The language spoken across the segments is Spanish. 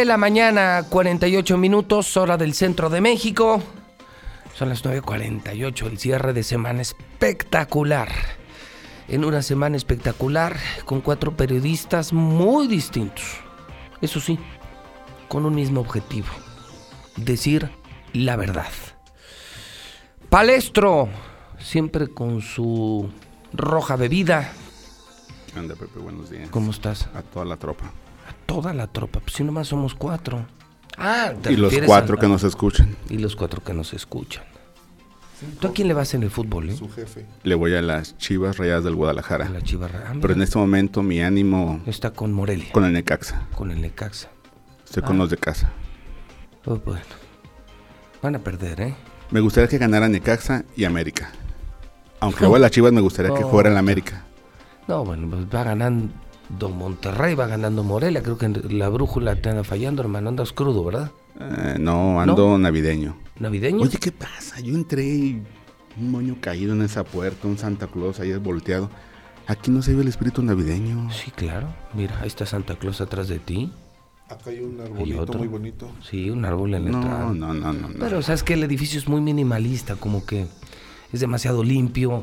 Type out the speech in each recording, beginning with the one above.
9 de la mañana, 48 minutos, hora del centro de México. Son las 9.48, el cierre de semana espectacular. En una semana espectacular, con cuatro periodistas muy distintos. Eso sí, con un mismo objetivo. Decir la verdad. Palestro, siempre con su roja bebida. Anda, Pepe, buenos días. ¿Cómo estás? A toda la tropa. Toda la tropa. Pues si nomás somos cuatro. Ah, ¿te Y los cuatro a- que nos escuchan. Y los cuatro que nos escuchan. ¿Tú a quién le vas en el fútbol, eh? Su jefe. Le voy a las Chivas Rayadas del A Guadalajara. la Chivarra. Ah, Pero en este momento mi ánimo Está con Morelia, con el Necaxa. con el Necaxa. Estoy con Ah. los de casa. Oh, bueno. Van a perder, ¿eh? Me gustaría que ganara Necaxa y América. Aunque voy a las Chivas, me gustaría que Oh. jugara en la América. No, bueno, pues va ganando Monterrey, va ganando Morelia. Creo que la brújula te anda fallando, hermano. Andas crudo, ¿verdad? Eh, no, ando navideño. ¿Navideño? Oye, ¿qué pasa? Yo entré y un moño caído en esa puerta, un Santa Claus ahí volteado. Aquí no se ve el espíritu navideño. Sí, claro. Mira, ahí está Santa Claus atrás de ti. Acá hay un ¿Y arbolito otro? muy bonito. Sí, un árbol en la entrada. No, no, no, no. no. Pero sabes que el edificio es muy minimalista, como que es demasiado limpio.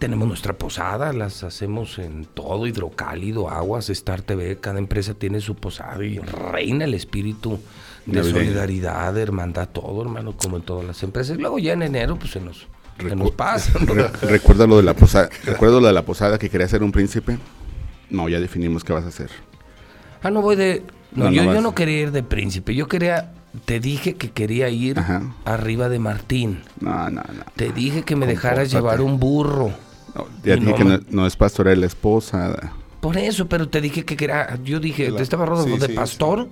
Tenemos nuestra posada, las hacemos en todo, hidrocálido, aguas, Star TV, cada empresa tiene su posada y reina el espíritu de solidaridad, de hermandad, todo, hermano, como en todas las empresas. Luego ya en enero, pues se nos, se nos pasa. ¿no? Re- recuerda lo de la posada. Recuerdo lo de la posada que quería ser un príncipe. No, ya definimos qué vas a hacer. Ah, no voy de... No, No, yo, no yo no quería ir de príncipe, yo quería... Te dije que quería ir Ajá. arriba de Martín. No, no, no. Te dije que me dejaras llevar un burro. No, ya Y dije que no, no es pastora, es la esposa. Por eso, pero te dije que quería, yo dije, La- te estaba sí, de sí, pastor.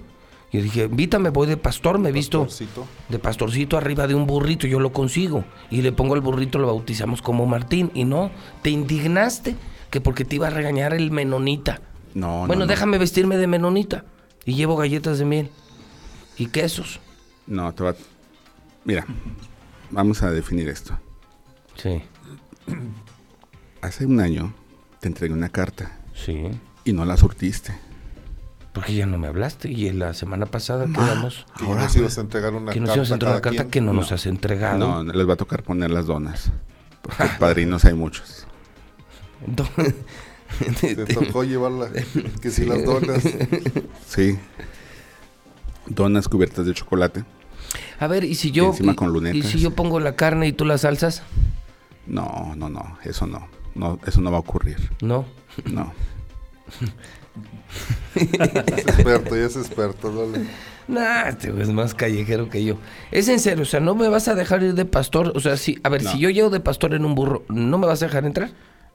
Y yo dije, invítame, voy de pastor, me he visto Pastorcito. de pastorcito arriba de un burrito, yo lo consigo. Y le pongo al burrito, lo bautizamos como Martín. Y no, te indignaste que porque te iba a regañar el menonita. No, no, bueno, no. déjame vestirme de menonita. Y llevo galletas de miel. Y quesos. No, te va. Mira, vamos a definir esto. Sí, Hace un año te entregué una carta sí. y no la surtiste. Porque ya no me hablaste. Y en la semana pasada quedamos Que Ahora, nos ibas a entregar una que nos carta ibas a entregar una carta quien. que no, No. nos has entregado. No, les va a tocar poner las donas. Porque padrinos hay muchos. Te tocó llevarla. Que si las donas. Sí. Donas cubiertas de chocolate. A ver, ¿y si yo, encima y- con lunetas. y si yo pongo la carne y tú las salsas? No, no, no. Eso no. No eso no va a ocurrir. No. No. Es experto, ya es experto. Dale. Nah, este es más callejero que yo. Es en serio, o sea, ¿no me vas a dejar ir de pastor? O sea, si, a ver, No. si yo llego de pastor en un burro, ¿no me vas a dejar entrar?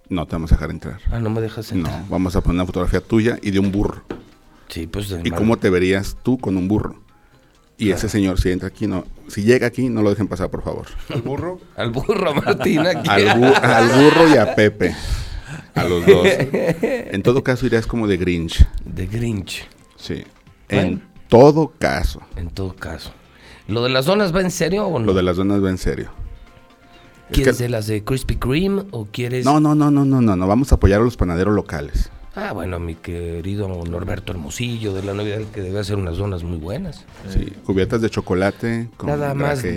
No te vamos a dejar entrar. Ah, no me dejas entrar. No, vamos a poner una fotografía tuya y de un burro. Sí, pues de ¿Y mal- cómo te verías tú con un burro? Y ese señor, si entra aquí, no, si llega aquí, no lo dejen pasar, por favor. ¿El burro? Al burro, Martín, aquí. Al, bu- al burro y a Pepe. A los dos. En todo caso, irías como de Grinch. De Grinch, Sí. Bueno. En todo caso. en todo caso. ¿Lo de las donas va en serio o no? Lo de las donas va en serio. Es ¿Quieres que- de las de Krispy Kreme o quieres...? No, no, no, no, no, no, no. Vamos a apoyar a los panaderos locales. Ah, bueno, mi querido Norberto Hermosillo de la Navidad que debe hacer unas donas muy buenas. Sí. Cubiertas de chocolate. Con Nada más, y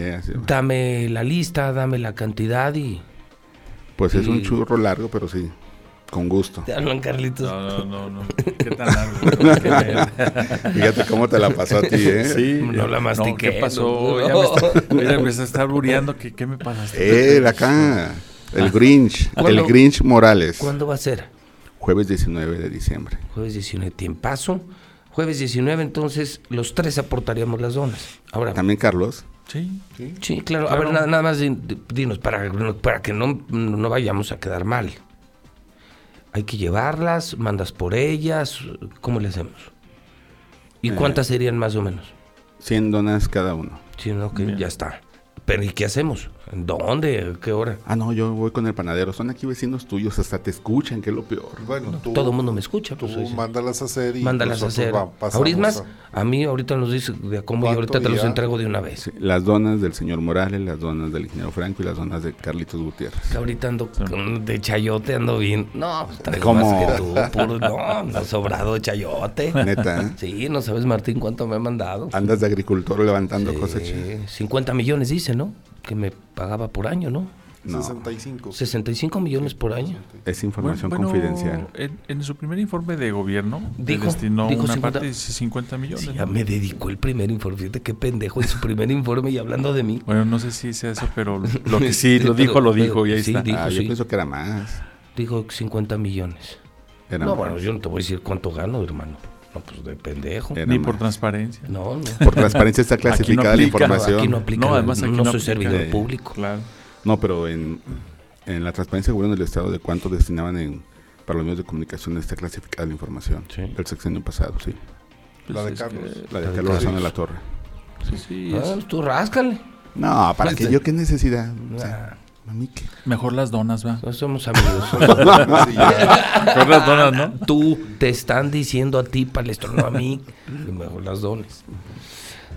dame la lista, dame la cantidad y... Pues es un y- churro largo, pero sí. Con gusto. Te hablan, Carlitos. No, no, no, no. ¿Qué tan largo? Fíjate cómo te la pasó a ti, ¿eh? Sí. No la mastiqué, ¿Qué pasó? no. Ya me está, mira, me está estar bureando. ¿Qué, ¿Qué me pasaste? Eh, de acá. El Grinch. El Grinch Morales. ¿Cuándo va a ser? Jueves 19 de diciembre. Jueves 19, tiempazo. Jueves 19, entonces los tres aportaríamos las donas. Ahora, También Carlos. Sí. sí, claro. A ver, nada, nada más di- di- dinos, para, para que no, no vayamos a quedar mal. Hay que llevarlas, mandas por ellas, ¿cómo le hacemos? ¿Y Eh. cuántas serían más o menos? 100 donas cada uno. Sí, no, que Bien. ya está. Pero ¿y qué hacemos? ¿En dónde? ¿Qué hora? Ah, no, yo voy con el panadero. Son aquí vecinos tuyos, hasta te escuchan, que es lo peor. Bueno, tú, Todo el mundo me escucha. tú Pues, mándalas a hacer y Mándalas a hacer. Ahorita más, a- a mí ahorita nos dice de cómo y ¿Cuánto ahorita te los entrego de una vez. Sí, las donas del señor Morales, las donas del ingeniero Franco y las donas de Carlitos Gutiérrez. Que ahorita ando con- de chayote, ando bien. No, traigo ¿Cómo? más que tú. Puro, no, no, sobrado de chayote. Neta, ¿eh? Sí, no sabes, Martín, cuánto me ha mandado. Andas de agricultor levantando Sí, cosecha. 50 millones dice, ¿no? Que me pagaba por año, ¿no? No. 65. 65 millones por año. Es información Bueno, confidencial. En, en su primer informe de gobierno, Dijo- destinó dijo una 50 parte de 50 millones. Sí, ¿no? ya me dedicó el primer informe. Fíjate qué pendejo en su primer informe y hablando de mí. Bueno, no sé si sea eso, pero lo que sí, lo dijo, lo Pero- dijo y ahí sí, está. dijo, ah, yo sí. pienso que era más. Dijo 50 millones. Era no, más. bueno, yo no te voy a decir cuánto gano, hermano. No, pues de pendejo. Era Ni más. por transparencia. No, no. Por transparencia está Aquí no clasificada la información. Aquí no aplica. No, además aquí no no soy aplica. servidor público. Claro. No, pero en, en la transparencia del gobierno del Estado de cuánto destinaban en, para los medios de comunicación está clasificada la información. Sí. El sexenio pasado, sí. La de Pues Carlos. La de La de Carlos Razón de la Torre. que- sí, sí, Ah, es- pues tú ráscale. No, ¿para Pues qué? sí. ¿Yo qué necesidad? O sea, Mejor las donas, va. no somos amigos. Sí, ya. Mejor las donas, ¿no? Tú te están diciendo a ti, palestro, no a mí. Y mejor las dones.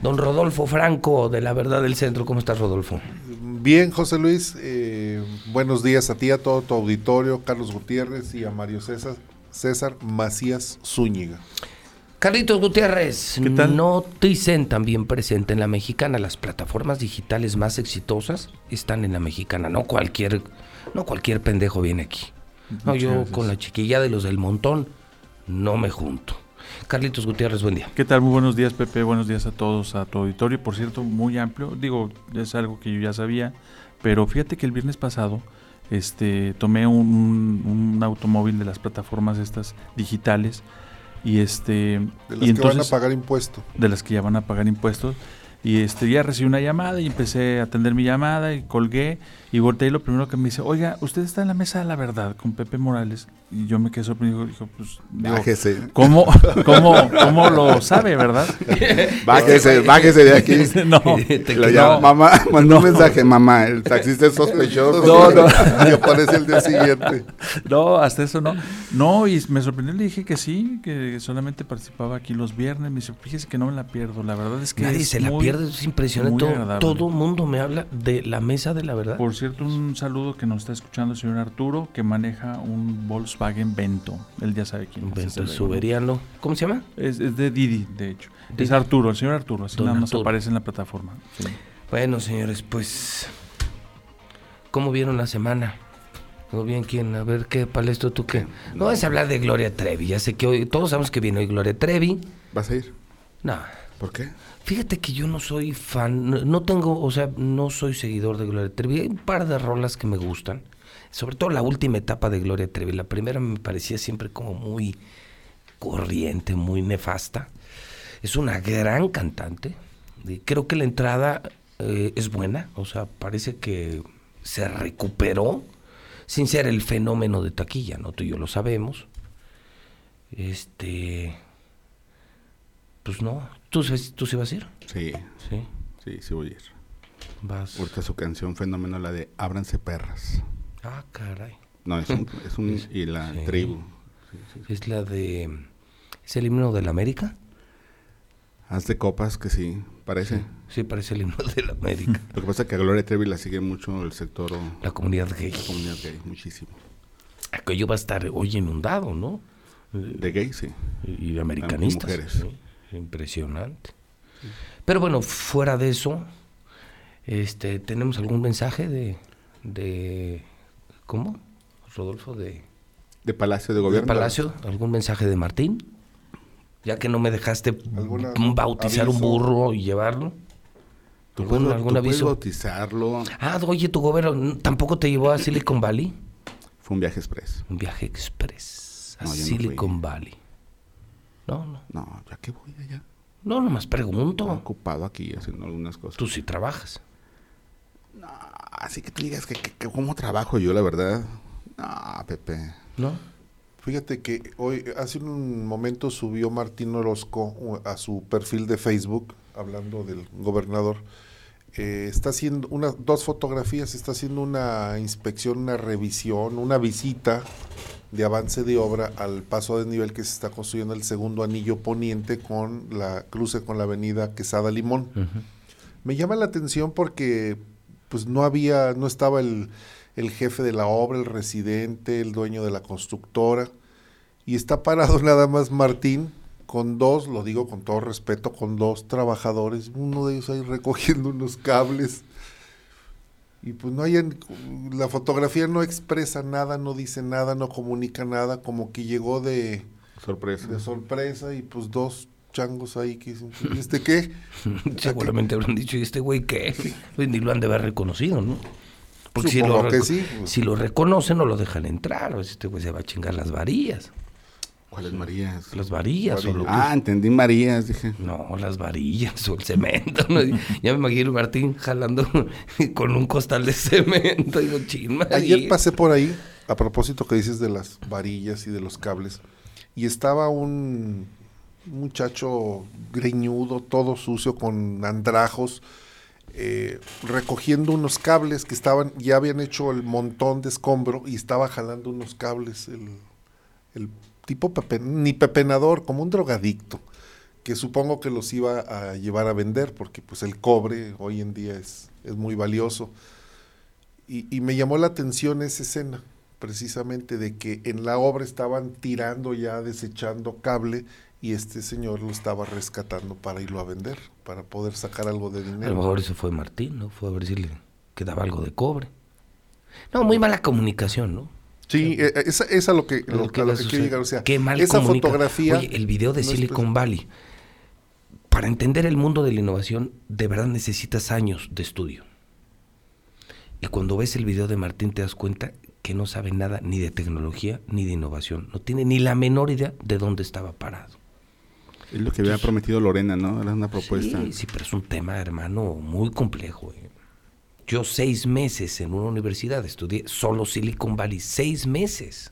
Don Rodolfo Franco, de La Verdad del Centro. ¿Cómo estás, Rodolfo? Bien, José Luis, eh, buenos días a ti, a todo tu auditorio, Carlos Gutiérrez y a Mario César, César Macías Zúñiga. Carlitos Gutiérrez, ¿Qué tal? Noticen también presente en la mexicana. Las plataformas digitales más exitosas están en la mexicana. No cualquier, no cualquier pendejo viene aquí. No, yo gracias. con la chiquilla de los del montón no me junto. Carlitos Gutiérrez, buen día. ¿Qué tal? Muy buenos días, Pepe. Buenos días a todos, a tu auditorio. Por cierto, muy amplio. Digo, es algo que yo ya sabía. Pero fíjate que el viernes pasado este, tomé un, un automóvil de las plataformas estas digitales. Y este. De las y que van a entonces, pagar impuesto. de las que ya van a pagar impuestos. Y este ya recibí una llamada y empecé a atender mi llamada y colgué y volteé y lo primero que me dice, oiga, usted está en la mesa de la verdad con Pepe Morales. Y yo me quedé sorprendido, dijo, pues, digo, Bájese. ¿cómo, cómo, ¿cómo lo sabe, verdad? Bájese, bájese de aquí. no, Te Lo llama- mamá, mandó un mensaje, mamá. El taxista es sospechoso. No, no. Y aparece el día siguiente. no, hasta eso no. No, y me sorprendió, le dije que sí, que solamente participaba aquí los viernes. Me dice, fíjese que no me la pierdo. La verdad es que Nadie es se la muy- pierde, es impresionante. Todo, todo mundo me habla de la mesa de la verdad. Por cierto, un saludo que nos está escuchando el señor Arturo, que maneja un Volkswagen Vento. Él ya sabe quién es. Vento el luego, ¿no? Suberiano. ¿Cómo se llama? Es, es de Didi, de hecho. Didi. Es Arturo, el señor Arturo, así Don nada más Arturo. aparece en la plataforma. Sí. Bueno, señores, pues. ¿Cómo vieron la semana? ¿Todo bien quién? A ver, ¿qué palestro tú qué? No vas a hablar de Gloria Trevi. Ya sé que hoy. Todos sabemos que viene hoy Gloria Trevi. ¿Vas a ir? No. ¿Por qué? Fíjate que yo no soy fan. No, tengo. O sea, no soy seguidor de Gloria Trevi. Hay un par de rolas que me gustan. Sobre todo la última etapa de Gloria Trevi. La primera me parecía siempre como muy corriente, muy nefasta. Es una gran cantante. Creo que la entrada eh, es buena. O sea, parece que se recuperó sin ser el fenómeno de taquilla, ¿no? Tú y yo lo sabemos. Este. Pues no. ¿Tú, sí- tú sí vas a ir? Sí, Sí. sí, sí voy a ir. Vas. Ahorita su canción fenómeno, la de Ábranse perras. Ah, caray. No, es un, es un y la Sí. tribu. Sí, sí. Es la de. ¿Es el himno de la América? Haz de copas que sí, parece. Sí, parece el himno de la América. Lo que pasa es que a Gloria Trevi la sigue mucho el sector o la comunidad gay. la comunidad gay, muchísimo. Aquello va a estar hoy inundado, ¿no? De gay, sí. Y de americanistas. mujeres. sí. Impresionante. Pero bueno, fuera de eso, este, ¿tenemos algún mensaje de. de ¿Cómo? Rodolfo, de. De Palacio de ¿Del Gobierno. Palacio? ¿Algún mensaje de Martín? Ya que no me dejaste ¿Alguna bautizar un aviso? burro y llevarlo. ¿Tú ¿Algún, puedes, algún tú aviso? bautizarlo. Ah, oye, tu gobierno tampoco te llevó a Silicon Valley. Fue un viaje express. Un viaje express a No, no Silicon fui. Valley. No, no. No, ya que voy allá. No, nomás Estoy pregunto. ocupado aquí haciendo algunas cosas. Tú sí trabajas. No, así que tú digas que, que- que cómo trabajo yo, la verdad. No, Pepe. ¿No? Fíjate que hoy, hace un momento subió Martín Orozco a su perfil de Facebook, hablando del gobernador, eh, está haciendo una, dos fotografías, está haciendo una inspección, una revisión, una visita de avance de obra al paso de nivel que se está construyendo el segundo anillo poniente con la cruce con la avenida Quesada Limón. Me llama la atención porque pues no había, no estaba el, el jefe de la obra, el residente, el dueño de la constructora, y está parado nada más Martín con dos, lo digo con todo respeto, con dos trabajadores, uno de ellos ahí recogiendo unos cables. Y pues no hay, la fotografía no expresa nada, no dice nada, no comunica nada, como que llegó de sorpresa. De sorpresa y pues dos changos ahí que dicen, ¿y este qué? Seguramente habrán dicho, ¿y este güey qué? Ni lo han de haber reconocido, ¿no? Porque si lo, que sí, pues. si lo reconocen no lo dejan entrar, o este güey se va a chingar las varillas. ¿Cuáles Marías? Las varillas. O lo ah, entendí Marías, dije. No, las varillas o el cemento. ¿no? ya me imagino Martín jalando con un costal de cemento. Digo, Ayer pasé por ahí, a propósito que dices de las varillas y de los cables, y estaba un muchacho greñudo, todo sucio, con andrajos, eh, recogiendo unos cables que estaban, ya habían hecho el montón de escombro y estaba jalando unos cables, el, el tipo ni pepenador, como un drogadicto, que supongo que los iba a llevar a vender, porque pues el cobre hoy en día es, es muy valioso. Y, y, me llamó la atención esa escena, precisamente de que en la obra estaban tirando ya, desechando cable, y este señor lo estaba rescatando para irlo a vender, para poder sacar algo de dinero. A lo mejor eso fue Martín, ¿no? Fue a ver si le quedaba algo de cobre. No, muy mala comunicación, ¿no? Sí, eh, esa es a lo que, lo, que, quiero llegar. O sea, Qué mal esa fotografía. Oye, el video de Silicon Valley. Para entender el mundo de la innovación, de verdad necesitas años de estudio. Y cuando ves el video de Martín, te das cuenta que no sabe nada ni de tecnología ni de innovación. No tiene ni la menor idea de dónde estaba parado. Es lo que había prometido Lorena, ¿no? Era una propuesta. Sí, sí, pero es un tema, hermano, muy complejo. ¿eh? Yo seis meses en una universidad estudié solo Silicon Valley, seis meses.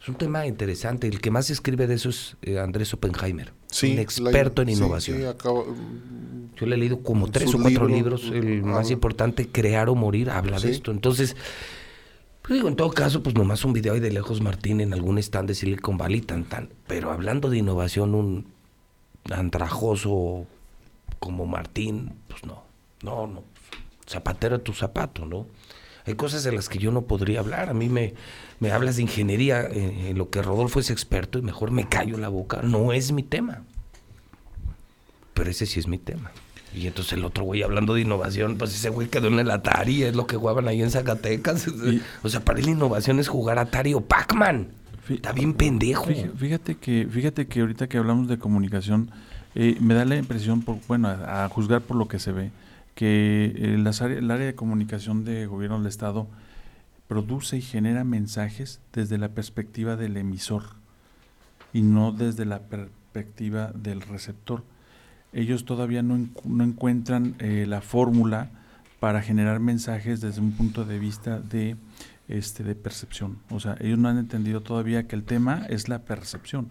Es un tema interesante. El que más escribe de eso es eh, Andrés Oppenheimer, un experto en innovación. Mm, Yo le he leído como tres o cuatro libros. El más importante, Crear o Morir, habla de esto. Entonces, pues digo, en todo caso, pues nomás un video ahí de lejos Martín en algún stand de Silicon Valley, tan, tan. Pero hablando de innovación, un andrajoso como Martín, pues no, no, no zapatero a tu zapato, ¿no? Hay cosas de las que yo no podría hablar. A mí me, me hablas de ingeniería, eh, en lo que Rodolfo es experto, y mejor me callo la boca. No es mi tema. Pero ese sí es mi tema. Y entonces el otro güey hablando de innovación, pues ese güey quedó en el Atari, es lo que jugaban ahí en Zacatecas. o sea, para él la innovación es jugar Atari o Pac-Man. Está bien pendejo. Fíjate que, fíjate que ahorita que hablamos de comunicación, eh, me da la impresión, por, bueno, a, juzgar por lo que se ve, que el, el área de comunicación de gobierno del Estado produce y genera mensajes desde la perspectiva del emisor y no desde la perspectiva del receptor. Ellos todavía no, no encuentran eh, la fórmula para generar mensajes desde un punto de vista de, este, de percepción. O sea, ellos no han entendido todavía que el tema es la percepción.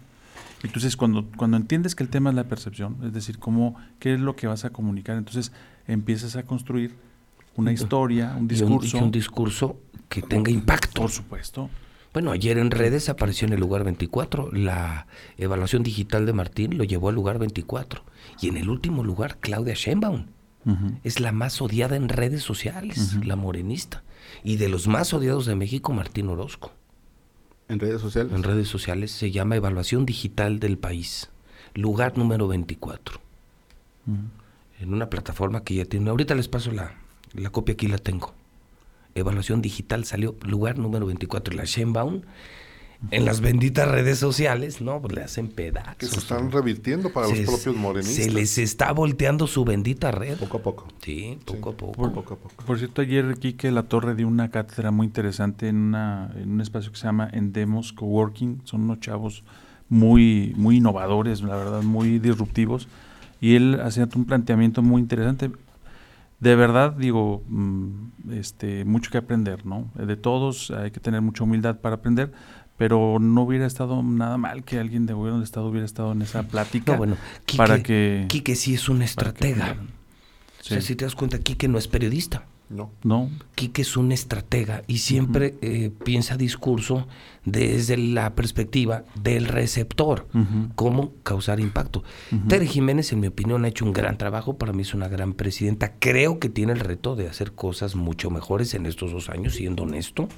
Entonces, cuando, cuando entiendes que el tema es la percepción, es decir, cómo, qué es lo que vas a comunicar, entonces empiezas a construir una historia, un discurso. un, discurso que tenga impacto. Por supuesto. Bueno, ayer en redes apareció en el lugar 24. La evaluación digital de Martín lo llevó al lugar 24. Y en el último lugar, Claudia Sheinbaum. Es la más odiada en redes sociales, la morenista. Y de los más odiados de México, Martín Orozco. ¿En redes sociales? En redes sociales se llama Evaluación Digital del País, lugar número 24. En una plataforma que ya tiene. Ahorita les paso la, la copia, aquí la tengo. Evaluación Digital salió lugar número 24. La Shenbaum en las benditas redes sociales, no, pues le hacen pedazos. Que se están revirtiendo para los propios morenistas. Se les está volteando su bendita red. Poco a poco. Sí, poco a poco. Por, poco, a poco. Por cierto, ayer Quique La Torre dio una cátedra muy interesante en, una, en un espacio que se llama Endemos Coworking. Son unos chavos muy, muy innovadores, la verdad, muy disruptivos. Y él hacía un planteamiento muy interesante de verdad digo mm, este mucho que aprender no de todos hay que tener mucha humildad para aprender pero no hubiera estado nada mal que alguien de gobierno del estado hubiera estado en esa plática bueno, para que Quique sí es un estratega. O sea, si te das cuenta, Quique no es periodista. No. No, Quique es un estratega y siempre eh, piensa discurso desde la perspectiva del receptor, cómo causar impacto. Tere Jiménez, en mi opinión, ha hecho un gran trabajo, para mí es una gran presidenta, creo que tiene el reto de hacer cosas mucho mejores en estos dos años, siendo honesto,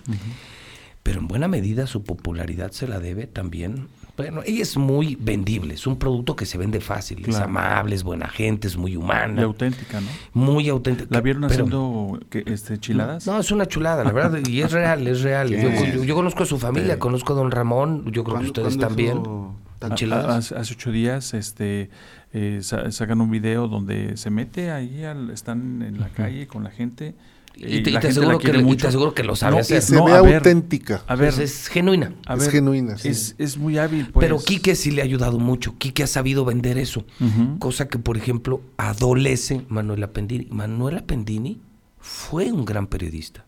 pero en buena medida su popularidad se la debe también. Bueno, ella es muy vendible, es un producto que se vende fácil, es amable, es buena gente, es muy y humana, auténtica, ¿no? muy auténtica. ¿La vieron pero- haciendo que, este, chiladas? no, es una chulada, la verdad, y es real, es real. Yo, yo- yo conozco a su familia, Sí. conozco a don Ramón, yo creo que ¿Cuándo- ustedes también. eso tan A- enchiladas? a- hace, hace ocho días este, eh, sa- sacan un video donde se mete ahí, al- están en la calle con la gente. Y te, y aseguro que, y te aseguro que lo sabe No, Y se No, ve a ver. auténtica. A ver, Pues es genuina. a es genuina. sí. es, es muy hábil, pues. Pero Quique sí le ha ayudado mucho. Quique ha sabido vender eso. Cosa que, por ejemplo, adolece Manuela Pendini. Manuela Pendini fue un gran periodista.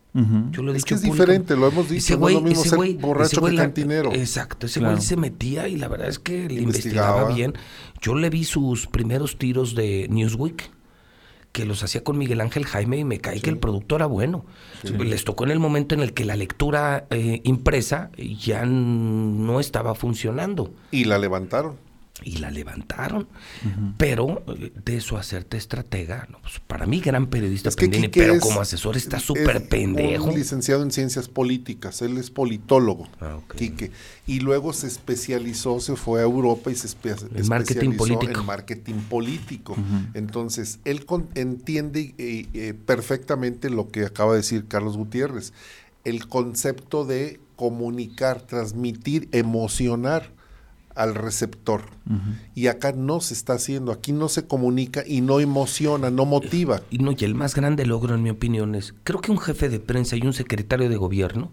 Yo lo he Es dicho que es público. diferente, lo hemos dicho, Ese no es güey, lo mismo ese ser güey- borracho ese güey que la- cantinero. Exacto, ese Claro. güey se metía y la verdad es que le Investigaba. investigaba bien. Yo le vi sus primeros tiros de Newsweek, que los hacía con Miguel Ángel Jaime y me cae que el producto era bueno. Les tocó en el momento en el que la lectura eh, impresa ya no estaba funcionando Y la levantaron. Y la levantaron. Pero de eso hacerte estratega, no, pues, para mí gran periodista Es que Pendini, Quique pero es- como asesor está es súper pendejo. Un licenciado en ciencias políticas, él es politólogo, Ah. Quique. Y luego se especializó, se fue a Europa y se espe- En marketing especializó político. en marketing político. Entonces, él con- entiende eh, eh, perfectamente lo que acaba de decir Carlos Gutiérrez, el concepto de comunicar, transmitir, emocionar al receptor. Y acá no se está haciendo, aquí no se comunica y no emociona, no motiva. Y no, y el más grande logro, en mi opinión, es, creo que un jefe de prensa y un secretario de gobierno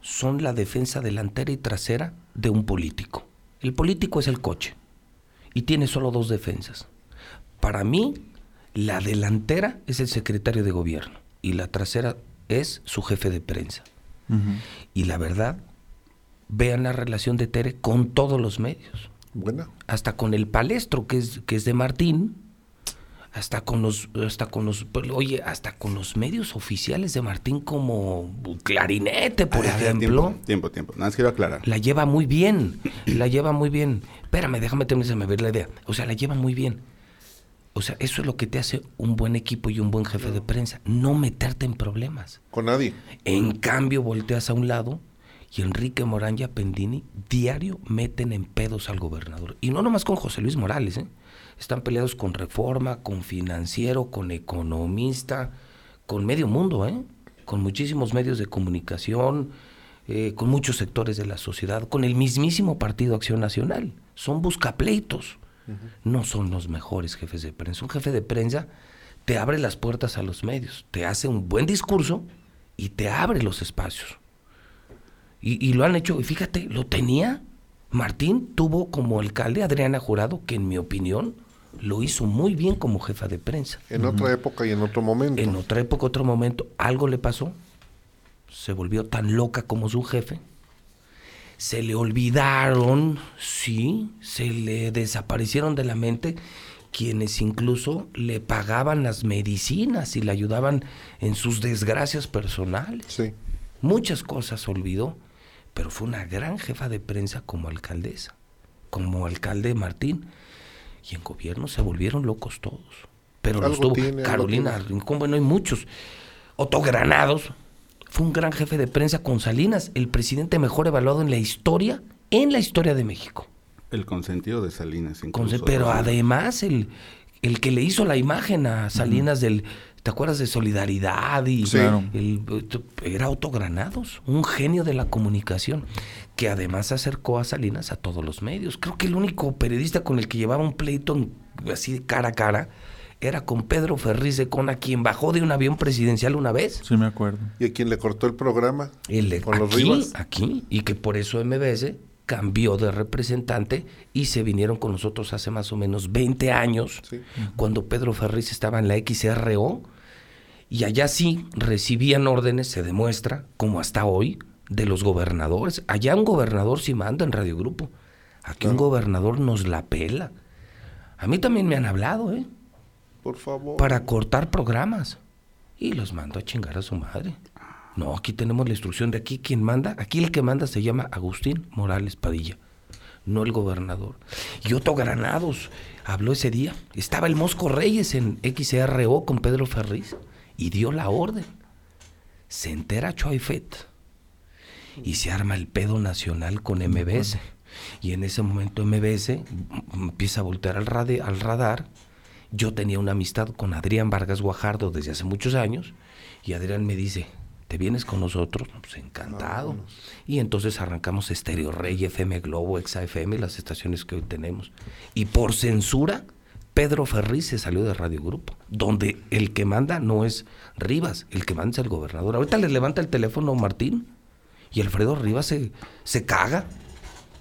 son la defensa delantera y trasera de un político. El político es el coche y tiene solo dos defensas. Para mí, la delantera es el secretario de gobierno y la trasera es su jefe de prensa. Y la verdad, vean la relación de Tere con todos los medios Buena. hasta con el palestro que es que es de Martín hasta con los hasta con los pues, oye hasta con los medios oficiales de Martín como Clarinete por Ah, ejemplo Tiempo, tiempo, tiempo. Nada más quiero aclarar. la lleva muy bien la lleva muy bien espérame déjame terminar de ver la idea o sea la lleva muy bien o sea eso es lo que te hace un buen equipo y un buen jefe de prensa no meterte en problemas Con nadie. en cambio, volteas a un lado y Enrique Morán y Pendini diario meten en pedos al gobernador. Y no nomás con José Luis Morales, ¿eh? Están peleados con Reforma, con Financiero, con Economista, con medio mundo, ¿eh? Con muchísimos medios de comunicación, eh, con muchos sectores de la sociedad, con el mismísimo Partido Acción Nacional. Son buscapleitos. No son los mejores jefes de prensa. Un jefe de prensa te abre las puertas a los medios, te hace un buen discurso y te abre los espacios. Y, y lo han hecho, y fíjate, lo tenía. Martín tuvo como alcalde Adriana Jurado, que en mi opinión lo hizo muy bien como jefa de prensa. En otra época y en otro momento. En otra época, otro momento, algo le pasó. Se volvió tan loca como su jefe. Se le olvidaron, sí, se le desaparecieron de la mente quienes incluso le pagaban las medicinas y le ayudaban en sus desgracias personales. Sí. Muchas cosas olvidó, pero fue una gran jefa de prensa como alcaldesa, como alcalde Martín. Y en gobierno se volvieron locos todos. Pero los tuvo tiene, Carolina. Rincón, bueno, hay muchos. Otto Granados fue un gran jefe de prensa con Salinas, el presidente mejor evaluado en la historia, en la historia de México. El consentido de Salinas. Incluso, pero además el, el que le hizo la imagen a Salinas del, ¿te acuerdas de Solidaridad? Y Sí. Claro. el- era Otto Granados, un genio de la comunicación, que además acercó a Salinas a todos los medios. Creo que el único periodista con el que llevaba un pleito en- así de cara a cara era con Pedro Ferriz de Cona, quien bajó de un avión presidencial una vez. Sí, me acuerdo. ¿Y a quién le cortó el programa? El ¿Con los aquí, Rivas? aquí, y que por eso MBS cambió de representante y se vinieron con nosotros hace más o menos 20 años, Sí. cuando Pedro Ferriz estaba en la XRO, y allá sí recibían órdenes, se demuestra, como hasta hoy, de los gobernadores. Allá un gobernador sí manda en Radio Grupo. Aquí un gobernador nos la pela. A mí también me han hablado, ¿eh? por favor. para cortar programas. Y los mandó a chingar a su madre. No, aquí tenemos la instrucción de aquí quien manda. Aquí el que manda se llama Agustín Morales Padilla, no el gobernador. Y Otto Granados habló ese día. Estaba el Mosco Reyes en XRO con Pedro Ferriz y dio la orden. Se entera Choaifet y se arma el pedo nacional con MBS. Y en ese momento MBS empieza a voltear al radar. Yo tenía una amistad con Adrián Vargas Guajardo desde hace muchos años y Adrián me dice, ¿te vienes con nosotros? Pues encantado. Y entonces arrancamos Estéreo Rey, FM Globo, Exa FM, las estaciones que hoy tenemos. Y por censura, Pedro Ferriz se salió de Radio Grupo, donde el que manda no es Rivas, el que manda es el gobernador. Ahorita le levanta el teléfono Martín y Alfredo Rivas se, se caga.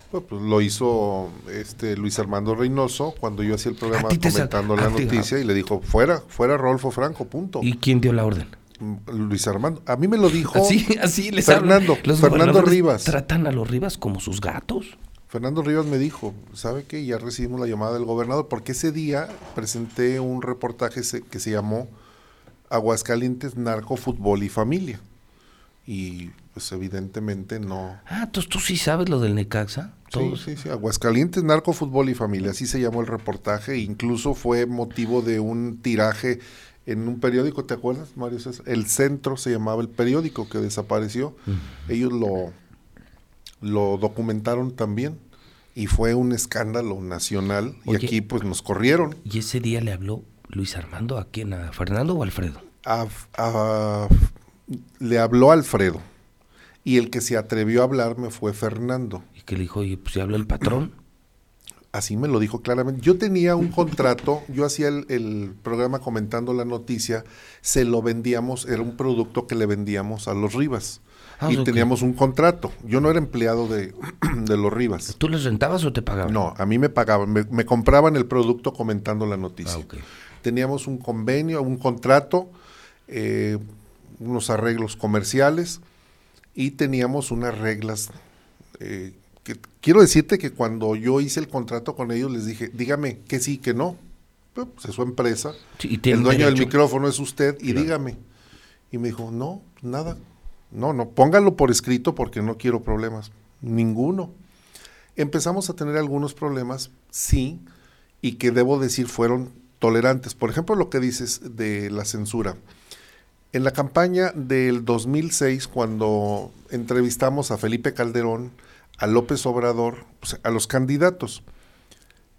Pues, pues, lo hizo este Luis Armando Reynoso cuando yo hacía el programa comentando la ti- noticia y le dijo, fuera, fuera Rodolfo Franco, punto. ¿Y quién dio la orden? Mm, Luis Armando. A mí me lo dijo Así, así les Fernando, hablan. Los Fernando Rivas. Tratan a los Rivas como sus gatos. Fernando Rivas me dijo, ¿sabe qué? Ya recibimos la llamada del gobernador, porque ese día presenté un reportaje que se llamó Aguascalientes, Narco, Fútbol y Familia. Y pues evidentemente no. Ah, entonces tú sí sabes lo del Necaxa. Sí, Todos. sí, sí, Aguascalientes, Narco, Fútbol y Familia, así se llamó el reportaje, incluso fue motivo de un tiraje en un periódico, ¿te acuerdas, Mario César? El Centro se llamaba el periódico que desapareció. Ellos lo, lo documentaron también y fue un escándalo nacional y aquí pues nos corrieron. Y ese día le habló Luis Armando a quién, a Fernando o Alfredo. A- a- le habló Alfredo y el que se atrevió a hablarme fue Fernando. Y que le dijo, oye, pues si habla el patrón. Así me lo dijo claramente. Yo tenía un contrato, yo hacía el, el programa comentando la noticia, se lo vendíamos, era un producto que le vendíamos a los Rivas. Ah, y teníamos un contrato. Yo no era empleado de, de los Rivas. ¿Tú les rentabas o te pagaban? No, a mí me pagaban, me, me compraban el producto comentando la noticia. Ah, ok. Teníamos un convenio, un contrato, eh, unos arreglos comerciales y teníamos unas reglas. eh, que, quiero decirte que cuando yo hice el contrato con ellos les dije, dígame que sí, que no. Pues es su empresa, Sí, y tienen el dueño del micrófono es usted y Claro. dígame. Y me dijo, no, nada. No, no, póngalo por escrito porque no quiero problemas. Ninguno. Empezamos a tener algunos problemas, sí, y que debo decir fueron tolerantes. Por ejemplo, lo que dices de la censura. En la campaña del 2006, cuando entrevistamos a Felipe Calderón, a López Obrador, sea, a los candidatos,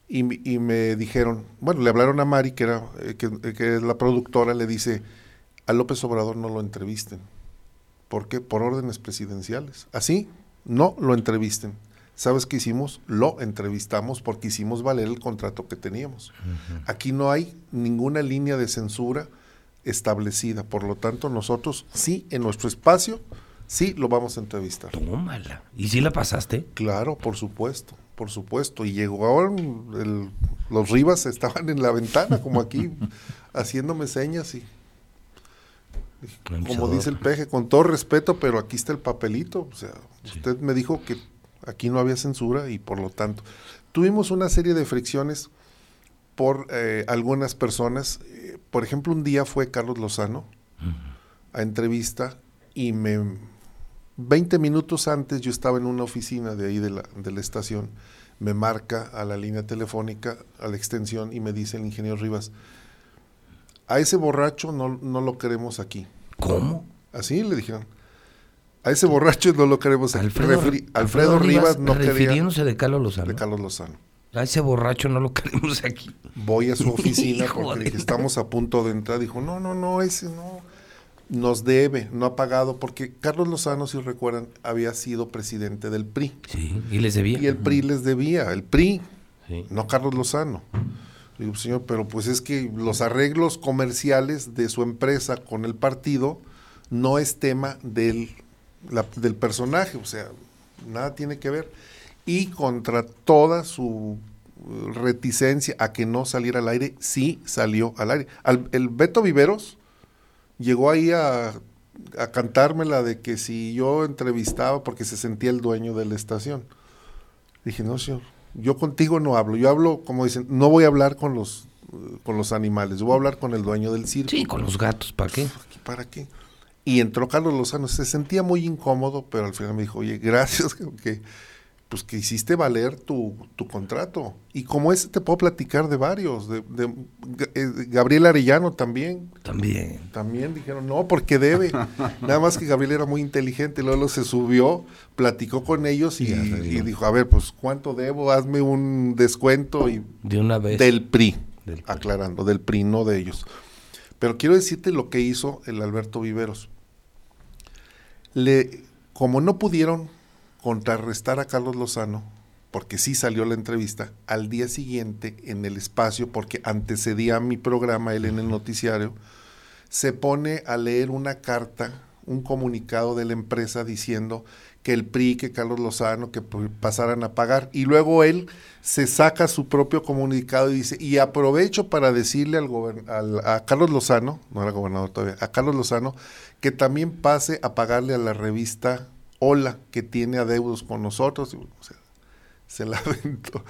y, y me dijeron, bueno, le hablaron a Mari, que, era, eh, que, que es la productora, le dice, a López Obrador no lo entrevisten. ¿Por qué? Por órdenes presidenciales. Así, no lo entrevisten. ¿Sabes qué hicimos? Lo entrevistamos porque hicimos valer el contrato que teníamos. Aquí no hay ninguna línea de censura establecida. Por lo tanto, nosotros sí, en nuestro espacio, sí lo vamos a entrevistar. Tómala. ¿Y si la pasaste? Claro, por supuesto, por supuesto. Y llegó ahora el- los Rivas estaban en la ventana, como aquí, haciéndome señas y como dice el peje, con todo respeto, pero aquí está el papelito. O sea, usted me dijo que aquí no había censura y por lo tanto tuvimos una serie de fricciones por eh, algunas personas. Eh, por ejemplo, un día fue Carlos Lozano a entrevista y me 20 minutos antes yo estaba en una oficina de ahí de la, de la estación, me marca a la línea telefónica, a la extensión y me dice el ingeniero Rivas, a ese borracho no, no lo queremos aquí. ¿Cómo? Así le dijeron. A ese borracho no lo queremos aquí. Alfredo, Alfredo Rivas, no quería refiriéndose de Carlos Lozano. de Carlos Lozano. A ese borracho no lo queremos aquí. Voy a su oficina porque dije, estamos a punto de entrar. Dijo, no, no, no, ese no. Nos debe, no ha pagado, porque Carlos Lozano, si recuerdan, había sido presidente del PRI. Sí, y les debía. Y el PRI les debía, el PRI, Sí. no Carlos Lozano. Digo, señor, pero pues es que los arreglos comerciales de su empresa con el partido no es tema del, del personaje, o sea, nada tiene que ver. Y contra toda su eh, reticencia a que no saliera al aire, sí salió al aire. El Beto Viveros llegó ahí a cantármela de que si yo entrevistaba porque se sentía el dueño de la estación. Dije, no, señor, yo contigo no hablo, yo hablo, como dicen, no voy a hablar con los con los animales, voy a hablar con el dueño del circo. Sí, con los gatos, ¿para qué? ¿Para qué? Y entró Carlos Lozano, se sentía muy incómodo, pero al final me dijo, oye, gracias que, pues que hiciste valer tu, tu, contrato. Y como ese te puedo platicar de varios, de, de, eh, Gabriel Arellano también. También. También dijeron, no, porque debe. Nada más que Gabriel era muy inteligente, luego se subió, platicó con ellos y, y, dijo, a ver, pues cuánto debo, hazme un descuento y de una vez. Del PRI, del PRI, aclarando, del PRI, no de ellos. Pero quiero decirte lo que hizo el Alberto Viveros. Le, como no pudieron contrarrestar a Carlos Lozano, porque sí salió la entrevista, al día siguiente en el espacio, porque antecedía a mi programa, él en el noticiario, se pone a leer una carta, un comunicado de la empresa diciendo que el PRI, que Carlos Lozano, que pasaran a pagar. Y luego él se saca su propio comunicado y dice, y aprovecho para decirle al, al a Carlos Lozano, no era gobernador todavía, a Carlos Lozano, que también pase a pagarle a la revista Hola, que tiene adeudos con nosotros. O sea, se la aventó.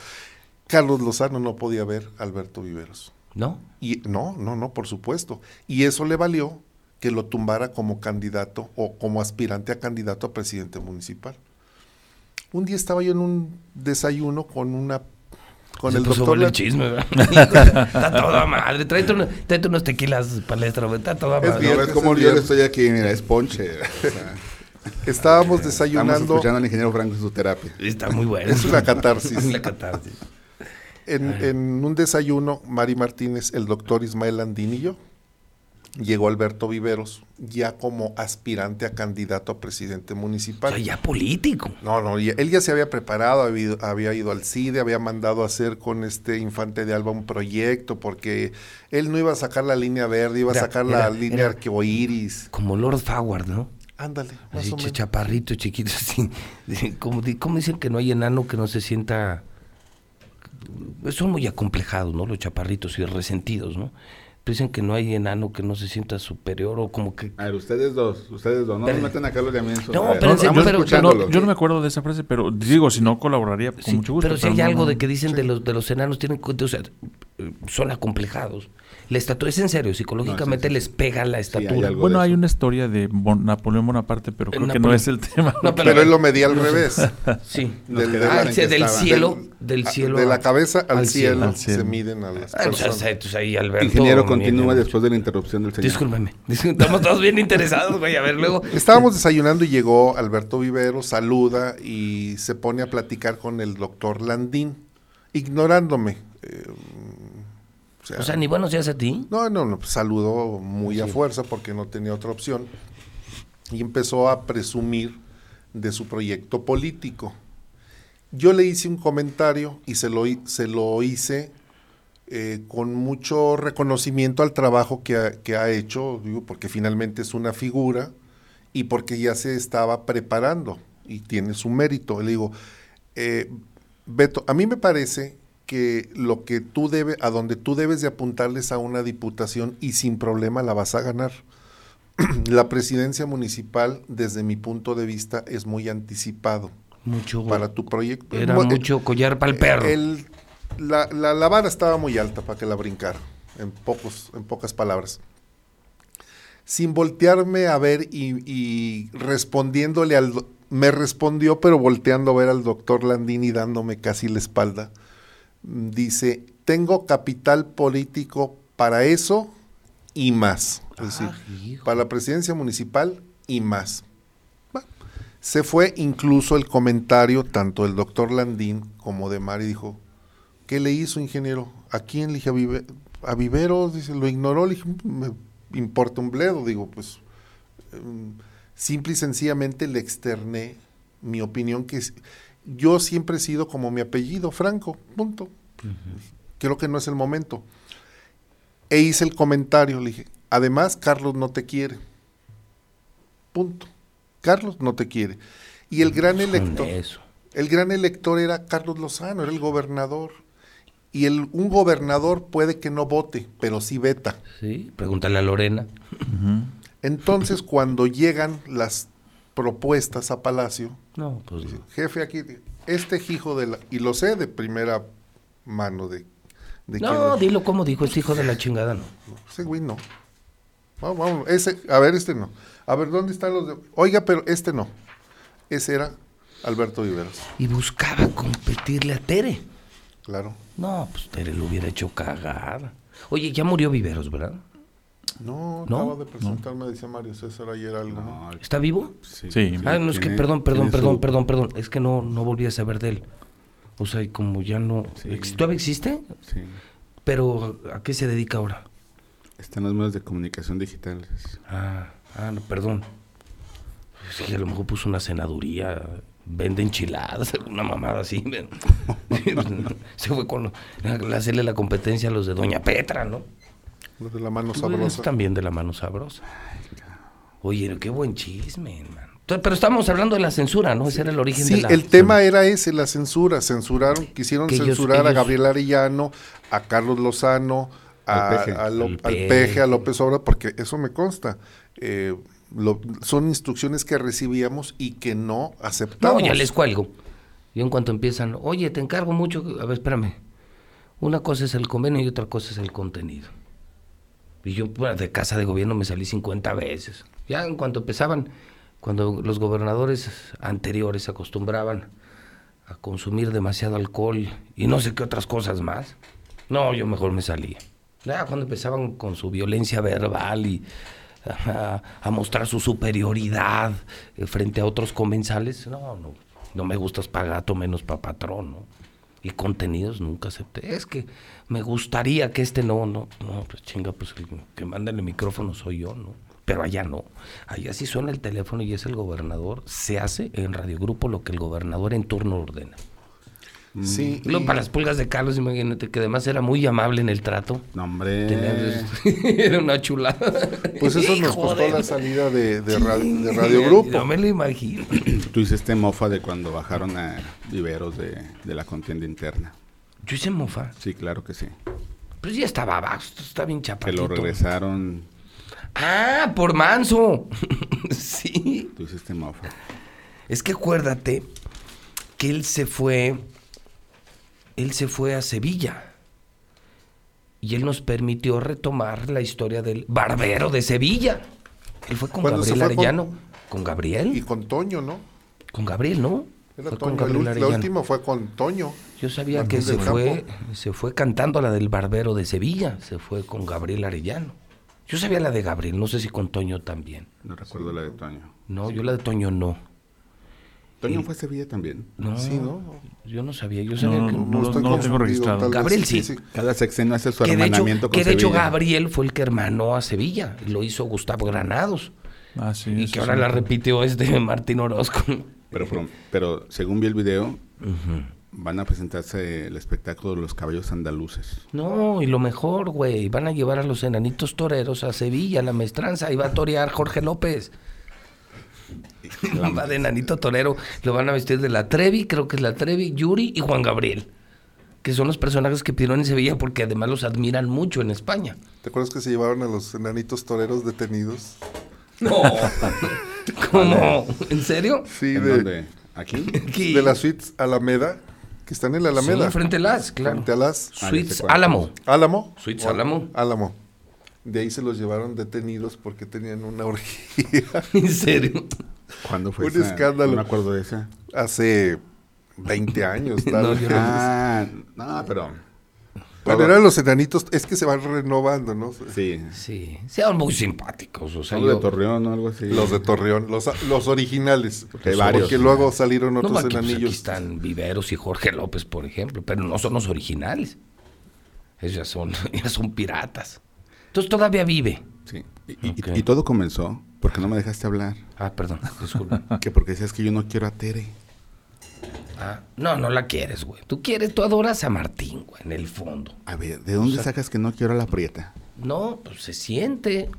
Carlos Lozano no podía ver a Alberto Viveros. ¿No? Y no, no, no, por supuesto. Y eso le valió que lo tumbara como candidato o como aspirante a candidato a presidente municipal. Un día estaba yo en un desayuno con una con Se el puso doctor el chisme, ¿verdad? está toda madre. Tráete, unos, tráete unos tequilas palestra, está toda Es madre. bien, es como yo estoy aquí, mira, es ponche. O Estábamos Estamos desayunando. escuchando al ingeniero Franco en su terapia. Está muy bueno. Es una catarsis. una catarsis. En, en un desayuno, Mari Martínez, el doctor Ismael yo, llegó Alberto Viveros, ya como aspirante a candidato a presidente O municipal. sea, ya político. No, no, ya- él ya se había preparado, había ido, había ido al CIDE, había mandado a hacer con este Infante de Alba un proyecto, porque él no iba a sacar la línea verde, iba a Era- sacar la era- línea era- arcoíris. Como Lord Forward, ¿no? Ándale, más Así, o menos. chaparrito, chiquito, así. Como, di- ¿Cómo dicen que no hay enano que no se sienta... Son muy acomplejados, ¿no? Los chaparritos y resentidos, ¿no? Pero dicen que no hay enano que no se sienta superior o como que... A ver, ustedes dos, ustedes dos, no Pero- nos metan a Carlos. No, A en serio, estamos pero-. No, yo no me acuerdo de esa frase, pero digo, si no colaboraría con Sí, mucho gusto. pero si hay no, algo no. de que dicen de los de los enanos tienen o sea, son acomplejados. La estatura es en serio, psicológicamente sí, sí, les pega la estatura. Bueno, hay una historia de Bon- Napoleón Bonaparte, pero creo que no es el tema. No, Pero él lo medía al revés. Sí. Del- del- Ah, del cielo, Del- del cielo. de la a- cabeza al, al cielo, cielo. Al cielo. se miden a las Ah, personas. entonces ahí Alberto. Ingeniero, ni- continúa después de la interrupción del señor. Discúlpeme. Discúlpeme, Estamos todos bien interesados, güey. A ver, luego. Estábamos desayunando y llegó Alberto Vivero, saluda y se pone a platicar con el doctor Landín, ignorándome. Eh, o sea, O sea, ni buenos días a ti. no, no, no, saludó muy a fuerza porque no tenía otra opción y empezó a presumir de su proyecto político. Yo le hice un comentario y se lo, se lo hice eh, con mucho reconocimiento al trabajo que ha, que ha hecho, digo, porque finalmente es una figura y porque ya se estaba preparando y tiene su mérito. Le digo, eh, Beto, a mí me parece que lo que tú debes, a donde tú debes de apuntarles a una diputación y sin problema la vas a ganar. la presidencia municipal, desde mi punto de vista, es muy anticipado Mucho. para tu proyecto. Era Mu- mucho collar para el perro. el- la, la, la vara estaba muy alta para que la brincara, en, pocos, en pocas palabras. Sin voltearme a ver y, y respondiéndole al... Me respondió, pero volteando a ver al doctor Landini dándome casi la espalda. Dice, tengo capital político para eso y más. Es decir, Ah, para la presidencia municipal y más. Bueno, se fue incluso el comentario tanto del doctor Landín como de Mari, dijo, ¿qué le hizo, ingeniero? ¿A quién? Le dije, a, Vive- a Viveros, dice, lo ignoró, le dije, me importa un bledo, digo, pues, em, simple y sencillamente le externé mi opinión, que es- yo siempre he sido como mi apellido, Franco, punto. Creo que no es el momento. E hice el comentario, le dije, además Carlos no te quiere. Punto. Carlos no te quiere. Y el gran elector, eso. el gran elector era Carlos Lozano, era el gobernador. Y el, un gobernador puede que no vote, pero sí veta. Sí, pregúntale a Lorena. Entonces, cuando llegan las propuestas a Palacio, No, pues. Jefe, aquí, este hijo de la, y lo sé de primera mano de de No, dilo como dijo, este hijo de la chingada, no. Ese güey no. Vamos, vamos, ese, a ver, este no. A ver, ¿dónde están los de...? Oiga, pero este no. Ese era Alberto Viveros, Y buscaba competirle a Tere. claro. No, pues Tere lo hubiera hecho cagar. Oye, ya murió Viveros, ¿verdad? No, ¿No? acaba de presentarme, decía Mario César ayer algo. ¿no? No, ¿Está vivo? sí, Sí. Ah, no, es que perdón, perdón, perdón, su- perdón, perdón. Es que no, no volví a saber de él. O sea, y como ya no... Sí. ¿Todavía existe? Sí. Pero ¿a qué se dedica ahora? Está en los medios de comunicación digitales. Ah, ah, no, perdón. Es que a lo mejor puso una senaduría, vende enchiladas, una mamada así. Se fue con a hacerle la competencia a los de Doña Petra, ¿no? De la mano sabrosa. también de la mano sabrosa. Oye, qué buen chisme, hermano. Pero estamos hablando de la censura, ¿no? Ese era el origen de Sí, el tema era ese, la censura. Censuraron, quisieron Que ellos- censurar a Gabriel Arellano, a Carlos Lozano, a, Al Peje. a Lo- Al al Peje. Peje, a López Obrador, porque eso me consta. Eh, lo- son instrucciones que recibíamos y que no No, aceptamos. ya les cuelgo. Y en cuanto empiezan, oye, te encargo mucho. A ver, espérame. Una cosa es el convenio y otra cosa es el contenido. Y yo bueno, de casa de gobierno me salí 50 veces. Ya en cuanto empezaban, cuando los gobernadores anteriores acostumbraban a consumir demasiado alcohol y no sé qué otras cosas más, no, yo mejor me salía. Ya cuando empezaban con su violencia verbal y a, mostrar su superioridad eh, frente a otros comensales, no, no, no me gustas pa' gato, menos pa' patrón, ¿no? Y contenidos nunca acepté. Es que me gustaría que este no, no, no, pues chinga, pues el que manda el micrófono soy yo, ¿no? Pero allá no. Allá sí suena el teléfono y es el gobernador. Se hace en Radio Grupo lo que el gobernador en turno ordena. Sí, Y luego y- para las pulgas de Carlos, imagínate que además era muy amable en el trato. No, hombre. Tenía- era una chulada. pues eso nos costó de- la salida de, de ra- de Radio Grupo. No me lo imagino. Tú hiciste mofa de cuando bajaron a Viveros de, de la contienda interna. Yo hice mofa. Sí, claro que sí. Pues ya estaba abajo, está bien Que chaparrito. lo regresaron. Ah, por manso. sí. Tú hiciste mofa. Es que acuérdate que él se fue, él se fue a Sevilla. Y él nos permitió retomar la historia del barbero de Sevilla. Él fue con Gabriel fue Arellano. ¿Con Gabriel? Y con Toño, ¿no? Con Gabriel, ¿no? Era Fue Toño. con el Gabriel la última fue con Toño. Yo sabía Martín que se fue, Campo. se fue cantando la del barbero de Sevilla. Se fue con Gabriel Arellano. Yo sabía la de Gabriel, no sé si con Toño también. No recuerdo la de Toño. No, yo la de Toño no. Toño fue a Sevilla también. No, Sí, ¿no? yo no sabía. Yo No, sabía no, que... no, lo- estoy no lo tengo registrado. vez. Gabriel sí. Cada sexenio hace su que de hecho, hermanamiento con que de hecho. Gabriel fue el que hermanó a Sevilla. y Lo hizo Gustavo Granados. Ah, sí, y que ahora sí. la repitió este Martín Orozco. Pero, pero, pero según vi el video, van a presentarse el espectáculo de los caballos andaluces. No, y lo mejor, güey. Van a llevar a los enanitos toreros a Sevilla, a la maestranza. Y va a torear Jorge López. va de enanito torero. Lo van a vestir de la Trevi, creo que es la Trevi, Yuri y Juan Gabriel. Que son los personajes que pidieron en Sevilla porque además los admiran mucho en España. ¿Te acuerdas que se llevaron a los enanitos toreros detenidos? No. ¿Cómo? ¿En serio? Sí, ¿En de, dónde? ¿Aquí? Aquí. de las suites Alameda, que están en la Alameda. Sí, frente a las, claro. Frente a las Ah, Suites cuál. Álamo. Álamo. Suites Álamo. Álamo. De ahí se los llevaron detenidos porque tenían una orgía ¿En serio? ¿Cuándo fue Un esa? escándalo. No me acuerdo de esa. hace 20 años. Tal No, vez. no- Ah, no, pero... Bueno, eran los enanitos, es que se van renovando, ¿no? Sí. Sí, sean muy simpáticos. O sea, Algo de Torreón o algo así. Los de Torreón, los, los originales. Porque hay varios. Porque luego salieron No, otros aquí, pues, aquí enanillos. están Viveros y Jorge López, por ejemplo, pero no son los originales. Esos ya son, ya son piratas. Entonces todavía vive. Sí. Y, y- Ok. y todo comenzó porque no me dejaste hablar. Ah, perdón, disculpa. Que porque decías que yo no quiero a Tere. Ah, no, no la quieres, güey. Tú quieres, tú adoras a Martín, güey, en el fondo. A ver, ¿de dónde sacas que no quiero a la prieta? No, pues se siente.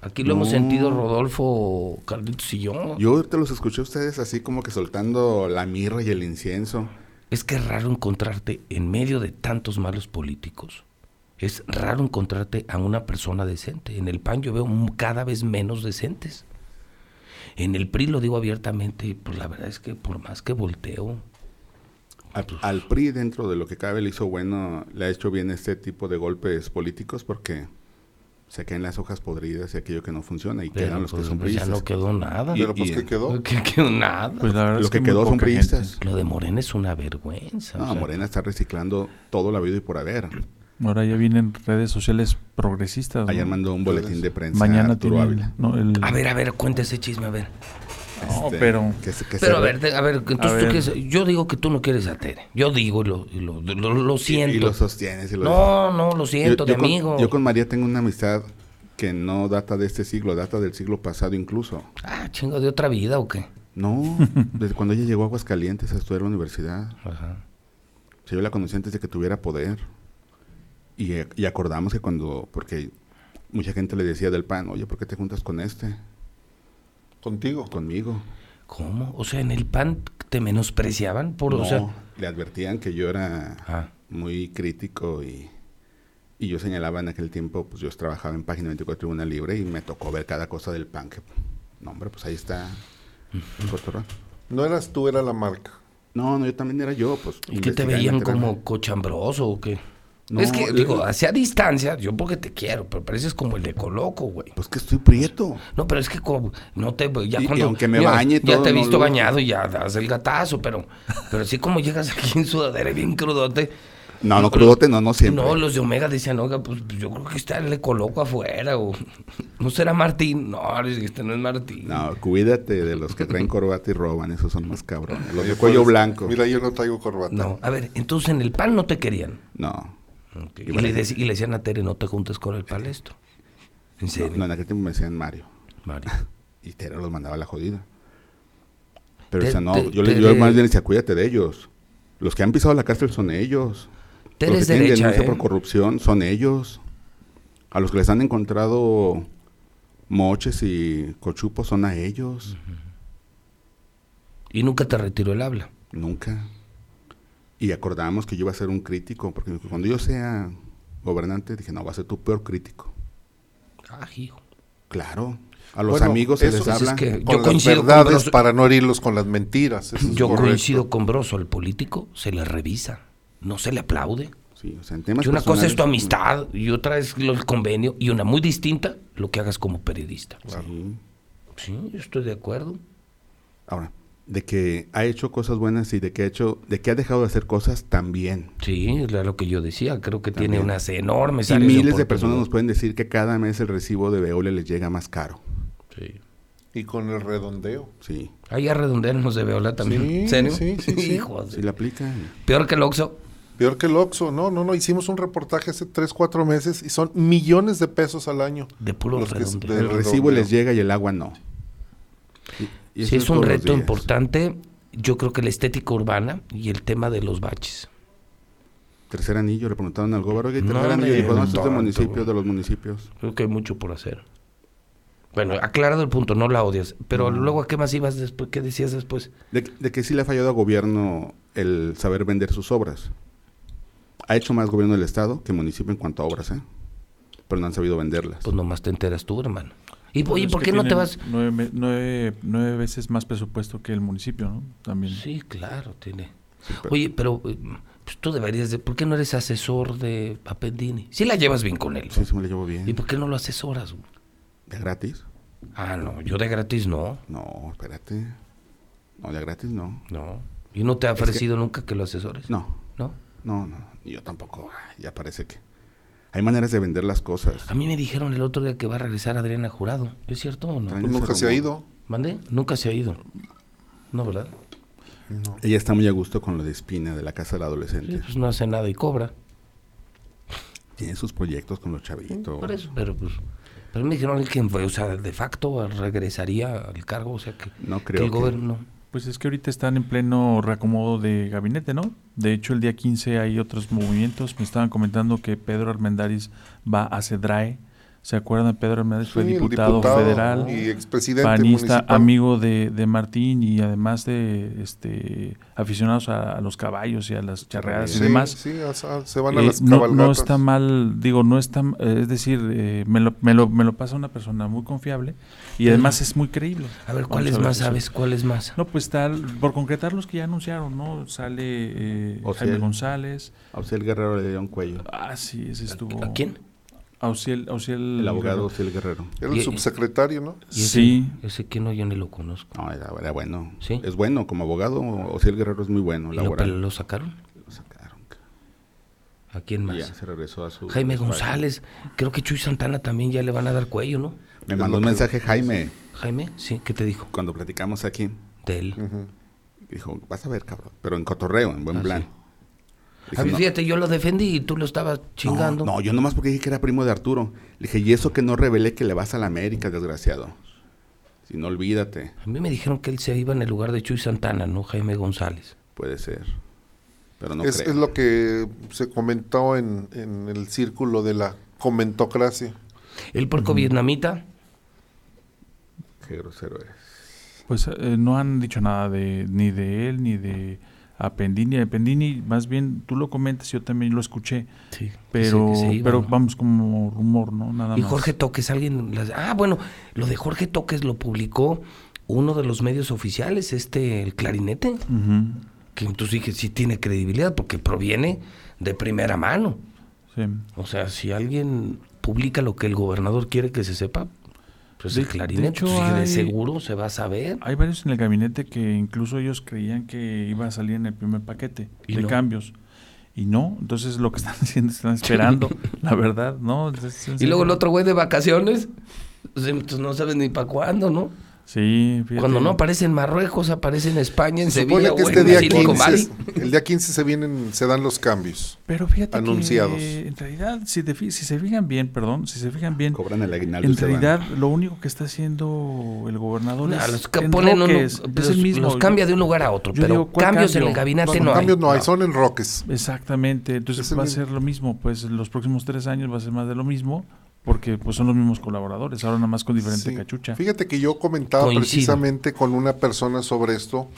Aquí lo hemos sentido Rodolfo, Carlitos y yo. Yo te los escuché a ustedes así como que soltando la mirra y el incienso. Es que es raro encontrarte en medio de tantos malos políticos. Es raro encontrarte a una persona decente. En el PAN yo veo cada vez menos decentes. En el PRI lo digo abiertamente, pues la verdad es que por más que volteo, Al, al PRI, dentro de lo que cabe, le hizo bueno, le ha hecho bien este tipo de golpes políticos porque se caen las hojas podridas y aquello que no funciona y Pero, quedan los pues, que son pues, ya no quedó nada. Y- Pero pues, ¿qué quedó? Que quedó nada. Pues la verdad Lo es que quedó son priistas. Lo de Morena es una vergüenza. o No, sea, Morena está reciclando todo lo habido y por haber. Ahora ya vienen redes sociales progresistas. ¿no? Ayer mandó un boletín de prensa Mañana tiene Ávila. ¿no? el- A ver, a ver, cuenta ese chisme, a ver. No, Este, pero que se- que se Pero a ver, de- a ver, entonces A tú ver. quieres, yo digo que tú no quieres a Tere. Yo digo y lo, y lo, lo- siento. Y, lo sostienes. y lo no, no, lo siento, de con, amigo. yo con María tengo una amistad que no data de este siglo, data del siglo pasado incluso. Ah, chingo, de otra vida o qué. No, desde cuando ella llegó a Aguascalientes a estudiar a la universidad. Ajá. O sea, yo la conocí antes de que tuviera poder. Y, y acordamos que cuando, porque mucha gente le decía del PAN, oye, ¿por qué te juntas con este? Contigo. Conmigo. ¿Cómo? O sea, en el PAN te menospreciaban por, no, o sea, le advertían que yo era ah, muy crítico y, y yo señalaba en aquel tiempo, pues yo trabajaba en Página 24 Tribuna Libre y me tocó ver cada cosa del PAN. Que, no, hombre, pues ahí está. el. No eras tú, era la marca. No, no, yo también era yo, pues. ¿y qué te veían como cochambroso o qué? No, es que, digo, hacia distancia, yo porque te quiero, pero pareces como el de Coloco, güey. Pues que estoy prieto. No, pero es que como, no te, ya Y- y cuando... aunque me mira, bañe Ya todo, te he no visto lo- bañado y ya das el gatazo, pero, pero así como llegas aquí en sudadera bien crudote. No, no, crudote, no, no siempre. No, los de Omega decían, oiga, pues yo creo que está le coloco afuera, o no será Martín. No, este no es Martín. No, cuídate de los que traen corbata y roban, esos son más cabrones. Los de cuello pues, blanco. Mira, yo no traigo corbata. No, a ver, entonces en el PAN no te querían. No. Y, le, dec- y le decían a Tere, no te juntes con el palestro. En No, serio. no, en aquel tiempo me decían Mario. Mario. Y Tere los mandaba a la jodida. Pero Te- decía, no, te- yo, le, yo más bien decía, cuídate de ellos. Los que han pisado la cárcel son ellos. Tere los que tienen derecha, denuncia ¿eh? por corrupción son ellos. A los que les han encontrado moches y cochupos son a ellos. Y nunca te retiró el habla. Nunca. Y acordamos que yo iba a ser un crítico, porque cuando yo sea gobernante, dije, no, va a ser tu peor crítico. Ah, hijo. Claro. A los Bueno, amigos se eso les es habla. que- Con Yo las coincido con verdades Broso- para no herirlos con las mentiras. eso es Yo coincido con Broso, el político se le revisa, no se le aplaude. Sí, o sea, en temas Que una cosa es tu amistad y otra es lo- el convenio y una muy distinta lo que hagas como periodista. Sí. Sí, yo estoy de acuerdo. Ahora, de que ha hecho cosas buenas y de que ha hecho, de que ha dejado de hacer cosas también. Sí, era lo que yo decía. Creo que tiene unas enormes Y miles de personas nos pueden decir que cada mes el recibo de Veolia les llega más caro. Sí. Y con el redondeo. Sí, Ahí a redondear nos de Veola también. Sí, ¿En serio? sí, sí, sí. Hijo de- sí la aplican. Peor que el Oxxo. Peor que el Oxxo. No, no, no. Hicimos un reportaje hace 3, 4 meses y son millones de pesos al año. De puro Los que- redondeo. de El recibo les llega y el agua no. Y- y Sí, es un reto importante. Yo creo que la estética urbana y el tema de los baches. Tercer anillo, le preguntaron al No, tercer anillo, dijo, no, esto es de municipios, los municipios. Creo que hay mucho por hacer. Bueno, aclarado el punto, no la odias. Pero luego, ¿a qué más ibas después? ¿Qué decías después? De, de que sí le ha fallado al gobierno el saber vender sus obras. Ha hecho más gobierno del Estado que municipio en cuanto a obras, ¿eh? Pero no han sabido venderlas. Pues nomás te enteras tú, hermano. Y Bueno, oye, ¿por qué no te vas? Nueve, nueve- nueve veces más presupuesto que el municipio, ¿no? También. Sí, claro, tiene. Sí, pero- Oye, pero eh, pues tú deberías de... ¿Por qué no eres asesor de Papendini? Sí la llevas bien con él. Sí, sí me lo llevo bien. ¿Y por qué no lo asesoras? güey? ¿De gratis? Ah, no, yo de gratis no. No, espérate. No, de gratis no. No. ¿Y no te ha que- ofrecido nunca que lo asesores? No, ¿No? no, no. Y Yo tampoco. Ya parece que... Hay maneras de vender las cosas. A mí me dijeron el otro día que va a regresar Adriana Jurado. ¿Es cierto o no? Pues nunca se ha ido. ¿Mandé? Nunca se ha ido. No, ¿verdad? No. Ella está muy a gusto con lo de Espina, de la casa del Sí, adolescente. pues no hace nada y cobra. Tiene sus proyectos con los chavitos. Por eso, pero pues... Pero me dijeron que, o sea, de facto regresaría al cargo, o sea que, No que creo el que... gobierno... Pues es que ahorita están en pleno reacomodo de gabinete, ¿no? De hecho, el día 15 hay otros movimientos. Me estaban comentando que Pedro Armendáriz va a CEDRAE ¿Se acuerdan de Pedro Hernández? Fue Sí, diputado, diputado federal, y expresidente panista, municipal. amigo de, de Martín y además de este aficionados a, a los caballos y a las charreadas Sí, y demás. sí, se van a Eh, las no, no está mal, digo, no está, eh, es decir, eh, me, lo, me, lo, me lo pasa una persona muy confiable y además es muy creíble. A ver, Vamos ¿cuál es a ver más, eso. sabes? ¿Cuál es más? No, pues tal, por concretar los que ya anunciaron, ¿no? Sale eh. Jaime González. A Ociel Guerrero le dio un cuello. Ah, sí, ese estuvo. ¿A quién? Auxiel, Auxiel El abogado Ociel Guerrero. Era el Y- subsecretario, ¿no? ¿Y ese- Sí. Ese que no, yo ni lo conozco. No, era, era bueno. ¿Sí? Es bueno como abogado. Ociel Guerrero es muy bueno. ¿Y lo, laboral. lo sacaron? Lo sacaron. ¿A quién Y más? ya se regresó a su. Jaime. González. Creo que Chuy Santana también ya le van a dar cuello, ¿no? Me mandó un mensaje Jaime Jaime, sí, ¿qué te dijo? cuando platicamos aquí. De él. Dijo, vas a ver, cabrón. Pero en cotorreo, en buen Ah, plan. sí. Dijo, A mí, "No, fíjate, yo lo defendí y tú lo estabas chingando. No, no, yo nomás porque dije que era primo de Arturo. Le dije, y eso que no revelé que le vas a la América, desgraciado. Si no, olvídate. A mí me dijeron que él se iba en el lugar de Chuy Santana, ¿no? Jaime González. Puede ser. Pero no es, creo. es lo que se comentó en, en el círculo de la comentocracia. El porco vietnamita. Qué grosero eres. Pues eh, no han dicho nada de ni de él ni de Appendini. Appendini, más bien tú lo comentas, yo también lo escuché, Sí. pero, pero ¿no? vamos como rumor, ¿no? Nada Y más. Jorge Toques, alguien. las- Ah, bueno, lo de Jorge Toques lo publicó uno de los medios oficiales, este, el clarinete. Que entonces dije, sí tiene credibilidad porque proviene de primera mano. sí. O sea, si alguien publica lo que el gobernador quiere que se sepa, pues el de clarinete, hecho, pues, de hay- seguro se va a saber. Hay varios en el gabinete que incluso ellos creían que iba a salir en el primer paquete Y de no. cambios. Y no, entonces lo que están haciendo, están esperando, la verdad, ¿no? Y luego el otro güey de vacaciones, pues, no sabes ni para cuándo, ¿no? Sí, fíjate. Cuando no aparece en Marruecos, aparece en España, en Se Sevilla supone que este día Silicon Valley. 15, el día 15 se vienen, se dan los cambios. Pero fíjate anunciados. que en realidad, si, te si se fijan bien, perdón, si se fijan bien, Cobran el aguinaldo en van. realidad lo único que está haciendo el gobernador No, es los que en ponen uno- Roques, es los, el mismo. los cambia de un lugar a otro, yo pero digo, ¿cuál cambios en el gabinete No, no, hay. cambios no hay, son en roques. Exactamente, entonces va a ser lo mismo, pues en los próximos tres años va a ser más de lo mismo, porque pues son los mismos colaboradores, ahora nada más con diferente Sí. cachucha. Fíjate que yo comentaba Coincido. precisamente con una persona sobre esto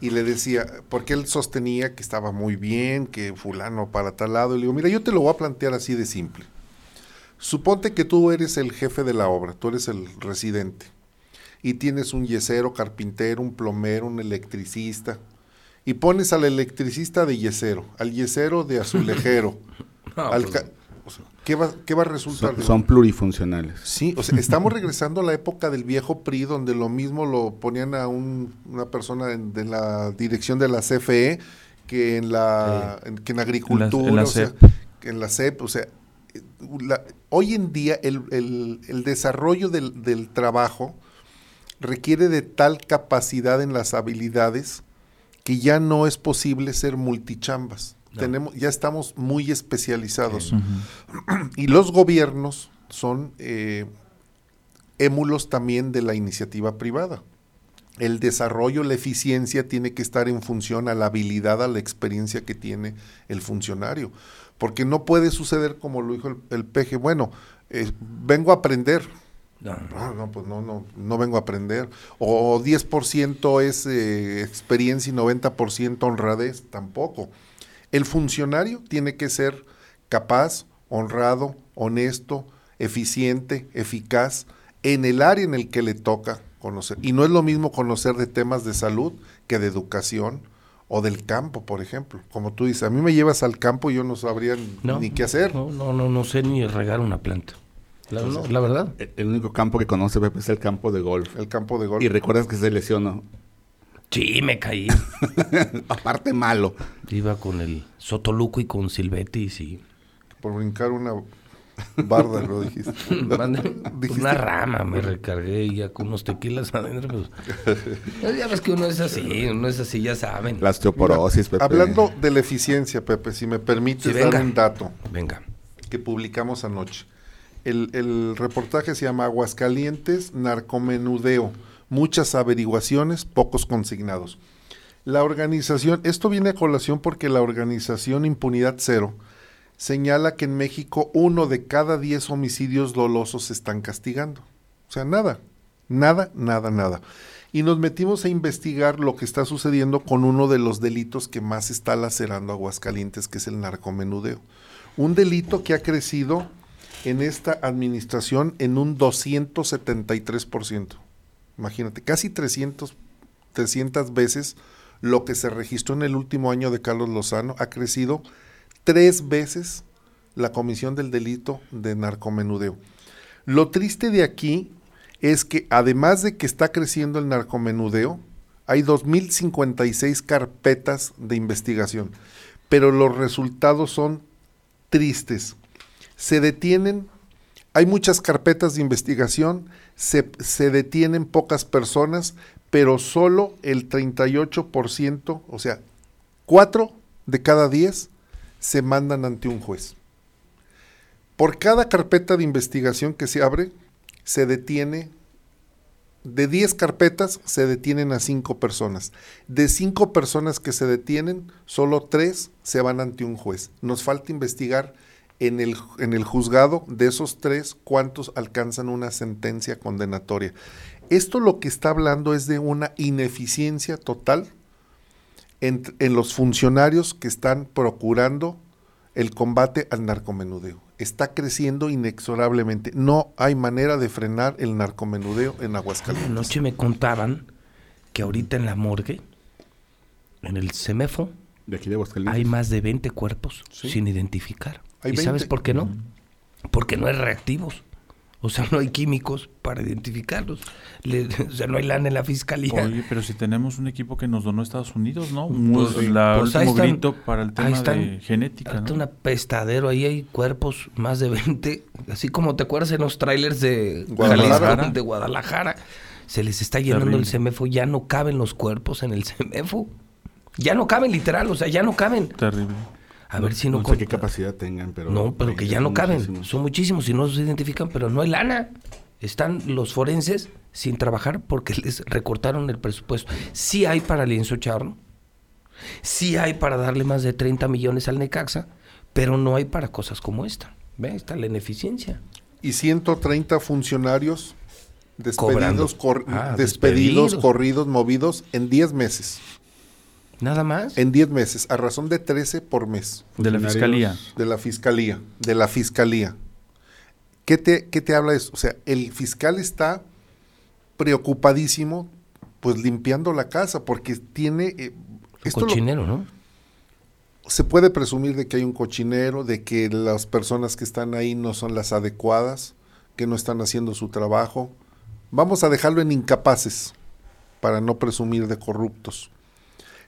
y le decía, porque él sostenía que estaba muy bien, que fulano para tal lado, y le digo, mira, yo te lo voy a plantear así de simple. Suponte que tú eres el jefe de la obra, tú eres el residente, y tienes un yesero, carpintero, un plomero, un electricista, y pones al electricista de yesero, al yesero de azulejero, No, al pues, ca- o sea, ¿qué, va, ¿qué va a resultar? Son, son plurifuncionales. Sí, o sea, estamos regresando a la época del viejo PRI, donde lo mismo lo ponían a un- una persona en, de la dirección de la CFE que en la, en, que en agricultura, en la o sea, CEP. que en la CEP, o sea, la- hoy en día el, el- el desarrollo del, del trabajo requiere de tal capacidad en las habilidades que ya no es posible ser multichambas. No. Tenemos, ya estamos muy especializados. Y los gobiernos son eh, émulos también de la iniciativa privada. El desarrollo, la eficiencia tiene que estar en función a la habilidad, a la experiencia que tiene el funcionario. Porque no puede suceder como lo dijo el, el peje, bueno, eh, vengo a aprender. no, No, no, pues no, no, no vengo a aprender. O 10% es eh, experiencia y 90% honradez, tampoco. El funcionario tiene que ser capaz, honrado, honesto, eficiente, eficaz en el área en el que le toca conocer. Y no es lo mismo conocer de temas de salud que de educación o del campo, por ejemplo. Como tú dices, a mí me llevas al campo y yo no sabría no, ni qué hacer. No, no, no, no sé ni regar una planta. La, no, la verdad. El, el único campo que conoce Pepe es el campo de golf. El campo de golf. Y recuerdas que se lesionó. Sí, me caí. Aparte malo. Iba con el Sotoluco y con Silvetti, sí. por brincar una barda, lo dijiste. Dijiste- Una rama me recargué y ya con unos tequilas adentro. Pues, pues ya ves que uno es así, uno es así, ya saben. La osteoporosis, Pepe. Hablando de la eficiencia, Pepe, si me permites Sí, dar un dato Venga. que publicamos anoche. El, el reportaje se llama Aguascalientes, narcomenudeo, muchas averiguaciones, pocos consignados. La organización, esto viene a colación porque la organización Impunidad Cero señala que en México uno de cada diez homicidios dolosos se están castigando. O sea, nada, nada, nada, nada. Y nos metimos a investigar lo que está sucediendo con uno de los delitos que más está lacerando Aguascalientes, que es el narcomenudeo. Un delito que ha crecido en esta administración en un 273%. Imagínate, casi 300, 300 veces lo que se registró en el último año de Carlos Lozano ha crecido tres veces la comisión del delito de narcomenudeo. Lo triste de aquí es que además de que está creciendo el narcomenudeo, hay 2.056 carpetas de investigación, pero los resultados son tristes. Se detienen, hay muchas carpetas de investigación, se, se detienen pocas personas, pero solo el 38%, o sea, 4 de cada 10 se mandan ante un juez. Por cada carpeta de investigación que se abre, se detiene, de 10 carpetas se detienen a 5 personas. De 5 personas que se detienen, solo 3 se van ante un juez. Nos falta investigar en el, en el juzgado de esos 3 cuántos alcanzan una sentencia condenatoria. Esto lo que está hablando es de una ineficiencia total en, en los funcionarios que están procurando el combate al narcomenudeo. Está creciendo inexorablemente. No hay manera de frenar el narcomenudeo en Aguascalientes. Anoche me contaban que ahorita en la morgue, en el CEMEFO, De aquí de Aguascalientes. hay más de 20 cuerpos Sí. sin identificar. Hay ¿Y 20. sabes por qué no? Porque no hay reactivos. O sea, no hay químicos para identificarlos. Le- o sea, no hay lana en la fiscalía. Oye, pero si tenemos un equipo que nos donó Estados Unidos, ¿no? Un- Pues, la pues ahí último están. grito para el Ahí tema están. de genética, Ahorita ¿no? un apestadero, ahí hay cuerpos, más de 20, así como te acuerdas en los trailers de Guadalajara. Jalisco, de Guadalajara, se les está llenando Terrible. el CEMEFO, ya no caben los cuerpos en el CEMEFO, ya no caben literal, o sea, ya no caben. Terrible. A ver si no... No sé qué capacidad tengan, pero... no, pero que ya no caben, muchísimos. son muchísimos y no se identifican, pero no hay lana. Están los forenses sin trabajar porque les recortaron el presupuesto. Sí hay para lienzo charro, sí hay para darle más de 30 millones al Necaxa, pero no hay para cosas como esta. ¿Ve? Está la ineficiencia. Y 130 funcionarios Cobrando. despedidos, cor- Ah, despedidos, despedidos. corridos, movidos en 10 meses. Nada más. En 10 meses, a razón de 13 por mes. De la fiscalía. De la fiscalía, de la fiscalía. ¿Qué te, qué te habla de eso? O sea, el fiscal está preocupadísimo, pues limpiando la casa, porque tiene... eh, esto lo- Cochinero, ¿no? se puede presumir de que hay un cochinero, de que las personas que están ahí no son las adecuadas, que no están haciendo su trabajo. Vamos a dejarlo en incapaces, para no presumir de corruptos.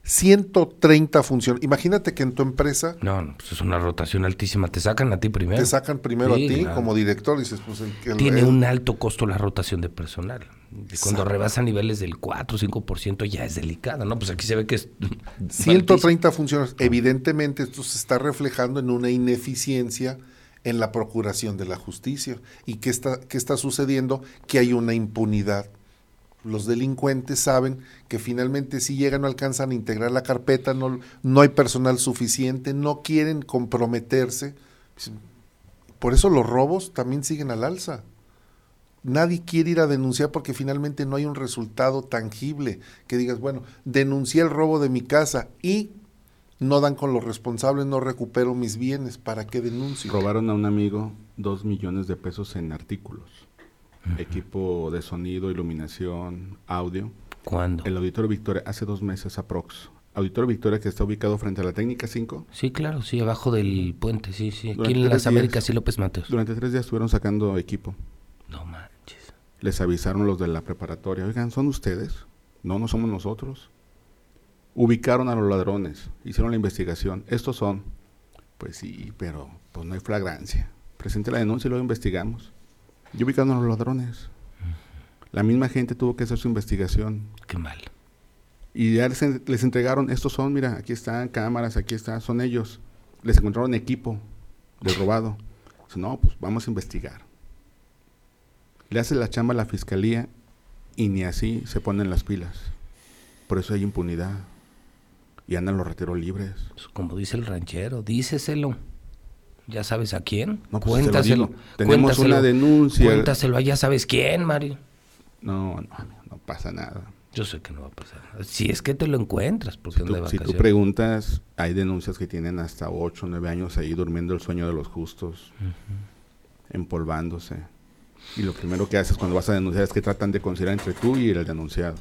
130 funciones. Imagínate que en tu empresa No, no, pues es una rotación altísima. Te sacan a ti primero. te sacan primero Sí, a ti claro. como director, dices, pues el, el- Tiene el- un alto costo la rotación de personal. Cuando rebasa niveles del 4 o 5% ya es delicada, ¿no? Pues aquí se ve que es... 130 funciones. Evidentemente esto se está reflejando en una ineficiencia en la procuración de la justicia. ¿Y qué está, qué está sucediendo? Que hay una impunidad. Los delincuentes saben que finalmente si llegan no alcanzan a integrar la carpeta, no, hay personal suficiente, no quieren comprometerse. Por eso los robos también siguen al alza. Nadie quiere ir a denunciar porque finalmente no hay un resultado tangible que digas, bueno, denuncié el robo de mi casa y no dan con los responsables, no recupero mis bienes, ¿para qué denuncio? Robaron a un amigo dos millones de pesos en artículos. Equipo de sonido, iluminación, audio. ¿Cuándo? El Auditorio Victoria, hace dos meses aprox. Auditorio Victoria que está ubicado frente a la Técnica 5. Sí, claro, sí, abajo del puente, sí, sí. Aquí Durante en las días. Américas y López Mateos. Durante tres días estuvieron sacando equipo. No manches. Les avisaron los de la preparatoria. Oigan, ¿son ustedes? No, no somos nosotros. Ubicaron a los ladrones. Hicieron la investigación. Estos son. Pues sí, pero pues no hay flagrancia. Presente la denuncia y luego investigamos. Y ubicaron a los ladrones. La misma gente tuvo que hacer su investigación. Qué mal. Y ya les, en- les entregaron, estos son, mira, aquí están cámaras, aquí está, son ellos. Les encontraron equipo de robado. Dice, no, pues vamos a investigar. Le hace la chamba a la fiscalía y ni así se ponen las pilas. Por eso hay impunidad. Y andan los rateros libres. Pues, como dice el ranchero, díceselo. Ya sabes a quién. No, pues, te cuéntaselo. Tenemos una denuncia. Cuéntaselo a ya sabes quién, Mario. No, no, no pasa nada. Yo sé que no va a pasar nada. Si es que te lo encuentras, porque de Tú- si tú preguntas, hay denuncias que tienen hasta 8 o 9 años ahí durmiendo el sueño de los justos, empolvándose. Y lo primero que haces cuando vas a denunciar es que tratan de conciliar entre tú y el denunciado.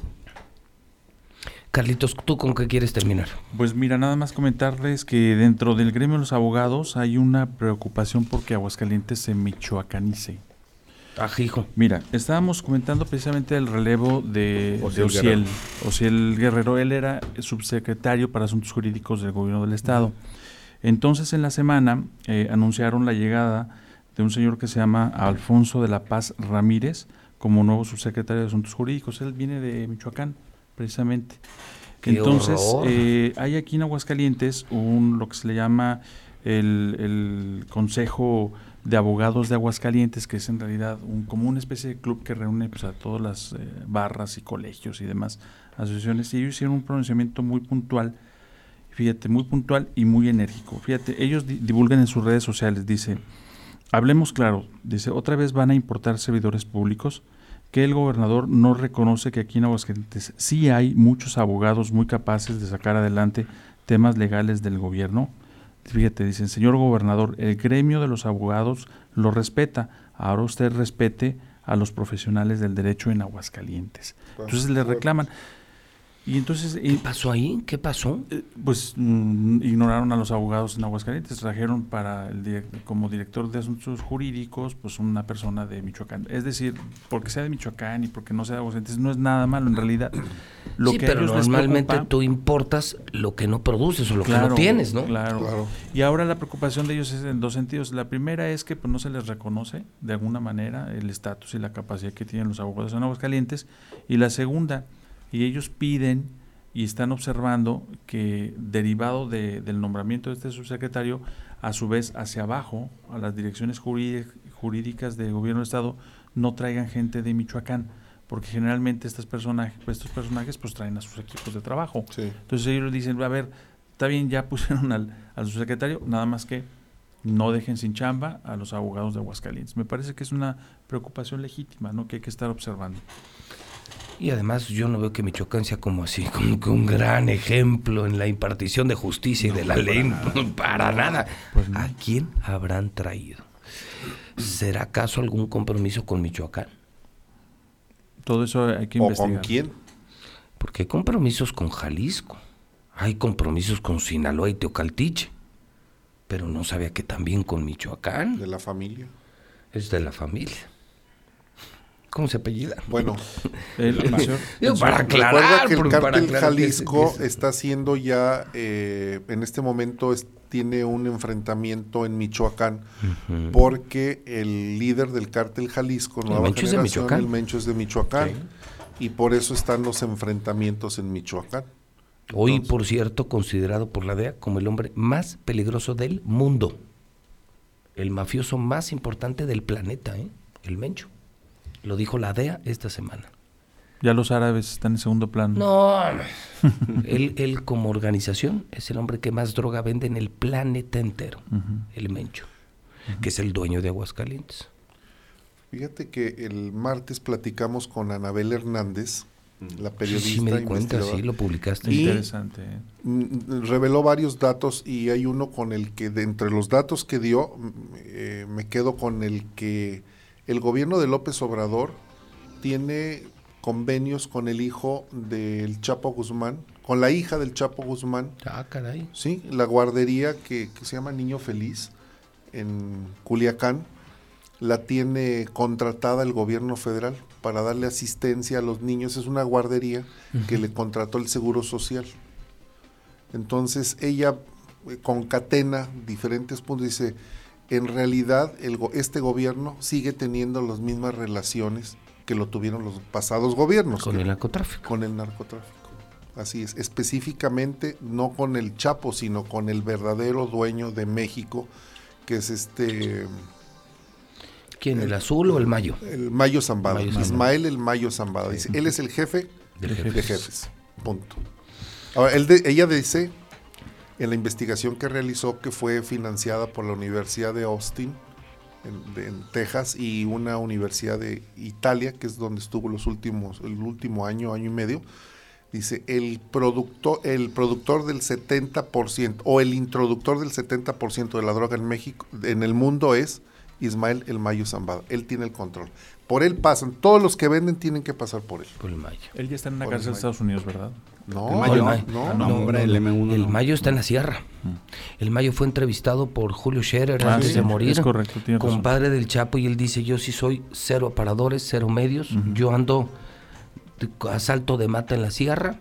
Carlitos, ¿tú con qué quieres terminar? Pues mira, nada más comentarles que dentro del gremio de los abogados hay una preocupación porque Aguascalientes se michoacanice. Ajijo. Mira, estábamos comentando precisamente el relevo de de Ociel Ociel, Guerrero. Ociel Guerrero. Él era subsecretario para Asuntos Jurídicos del Gobierno del Estado. Entonces, en la semana eh, anunciaron la llegada de un señor que se llama Alfonso de la Paz Ramírez como nuevo subsecretario de Asuntos Jurídicos. Él viene de Michoacán, precisamente. ¡Qué Entonces, eh, hay aquí en Aguascalientes un lo que se le llama el, el Consejo de Abogados de Aguascalientes, que es en realidad un, como una especie de club que reúne pues, a todas las eh, barras y colegios y demás asociaciones. Y ellos hicieron un pronunciamiento muy puntual, fíjate, muy puntual y muy enérgico. Fíjate, ellos di- divulgan en sus redes sociales, dice, hablemos claro, dice, otra vez van a importar servidores públicos que el gobernador no reconoce que aquí en Aguascalientes sí hay muchos abogados muy capaces de sacar adelante temas legales del gobierno. Fíjate, dicen, señor gobernador, el gremio de los abogados lo respeta. Ahora usted respete a los profesionales del derecho en Aguascalientes. Entonces le reclaman. Y entonces, ¿Qué y, pasó ahí? ¿Qué pasó? eh, pues mm, ignoraron a los abogados en Aguascalientes, trajeron para el direct- como director de asuntos jurídicos, pues una persona de Michoacán. Es decir, porque sea de Michoacán y porque no sea de Aguascalientes, no es nada malo en realidad. Lo sí, que pero normalmente preocupa- tú importas lo que no produces o lo que no tienes, ¿no? Claro. Claro. Y ahora la preocupación de ellos es en dos sentidos. La primera es que pues, no se les reconoce de alguna manera el estatus y la capacidad que tienen los abogados en Aguascalientes. Y la segunda, y ellos piden y están observando que derivado de- del nombramiento de este subsecretario, a su vez hacia abajo, a las direcciones jurí- jurídicas del gobierno del Estado, no traigan gente de Michoacán, porque generalmente estas personajes, estos personajes pues traen a sus equipos de trabajo. Sí. Entonces ellos dicen, a ver, está bien, ya pusieron al, al subsecretario, nada más que no dejen sin chamba a los abogados de Aguascalientes. Me parece que es una preocupación legítima, ¿no? Que hay que estar observando. Y además yo no veo que Michoacán sea como así, como que un gran ejemplo en la impartición de justicia y de la ley. Para nada. Pues no. ¿A quién habrán traído? ¿Será acaso algún compromiso con Michoacán? Todo eso hay que ¿O investigar. con quién? Porque hay compromisos con Jalisco, hay compromisos con Sinaloa y Teocaltiche, pero no sabía que también con Michoacán. De la familia. Es de la familia. ¿Cómo se apellida? Bueno, El- el el para aclarar, recuerda que el cártel aclarar que es- Jalisco que es- está haciendo ya, eh, en este momento es- tiene un enfrentamiento en Michoacán porque el líder del cártel Jalisco, El Nueva Mencho es de Generación, Michoacán. el Mencho es de Michoacán, y por eso están los enfrentamientos en Michoacán. Hoy, Entonces- por cierto, considerado por la DEA como el hombre más peligroso del mundo. El mafioso más importante del planeta, ¿eh? el Mencho. Lo dijo la DEA esta semana. Ya los árabes están en segundo plano. No, él, él como organización es el hombre que más droga vende en el planeta entero, el Mencho, que es el dueño de Aguascalientes. Fíjate que el martes platicamos con Anabel Hernández, la Sí, periodista. sí, me di cuenta, sí, lo publicaste. Y- Interesante. ¿eh? Mm, reveló varios datos y hay uno con el que de entre los datos que dio mm, eh, me quedo con el que el gobierno de López Obrador tiene convenios con el hijo del Chapo Guzmán, con la hija del Chapo Guzmán, Ah, caray. sí, la guardería que, que se llama Niño Feliz en Culiacán la tiene contratada el gobierno federal para darle asistencia a los niños. Es una guardería que le contrató el Seguro Social. Entonces ella eh, concatena diferentes puntos. Dice, en realidad el este gobierno sigue teniendo las mismas relaciones que lo tuvieron los pasados gobiernos. Con que- el narcotráfico. con el narcotráfico. Así es, específicamente no con el Chapo, sino con el verdadero dueño de México, que es este ¿Quién, el azul o el mayo? el Mayo Zambada, Mayo. Ismael el Mayo Zambada. Dice, él es el jefe De de jefes. jefes. Punto. Ahora, él de- ella dice en la investigación que realizó, que fue financiada por la Universidad de Austin, en, de- en Texas, y una universidad de Italia, que es donde estuvo los últimos, el último año, año y medio, dice, el productor, el productor del 70% o el introductor del 70% de la droga en México, en el mundo es Ismael El Mayo Zambada. Él tiene el control. Por él pasan, todos los que venden tienen que pasar por él. Por el mayo. Él ya está en una Por cárcel de Estados Unidos, ¿verdad? No, El Mayo no, Mayo. no, no, hombre, el M1 El. Mayo está en la sierra. El Mayo fue entrevistado por Julio Scherer Ah, antes sí, de morir. es correcto, tiene razón. compadre del Chapo, y él dice, yo sí soy cero aparadores, cero medios. Yo ando a salto de mata en la sierra.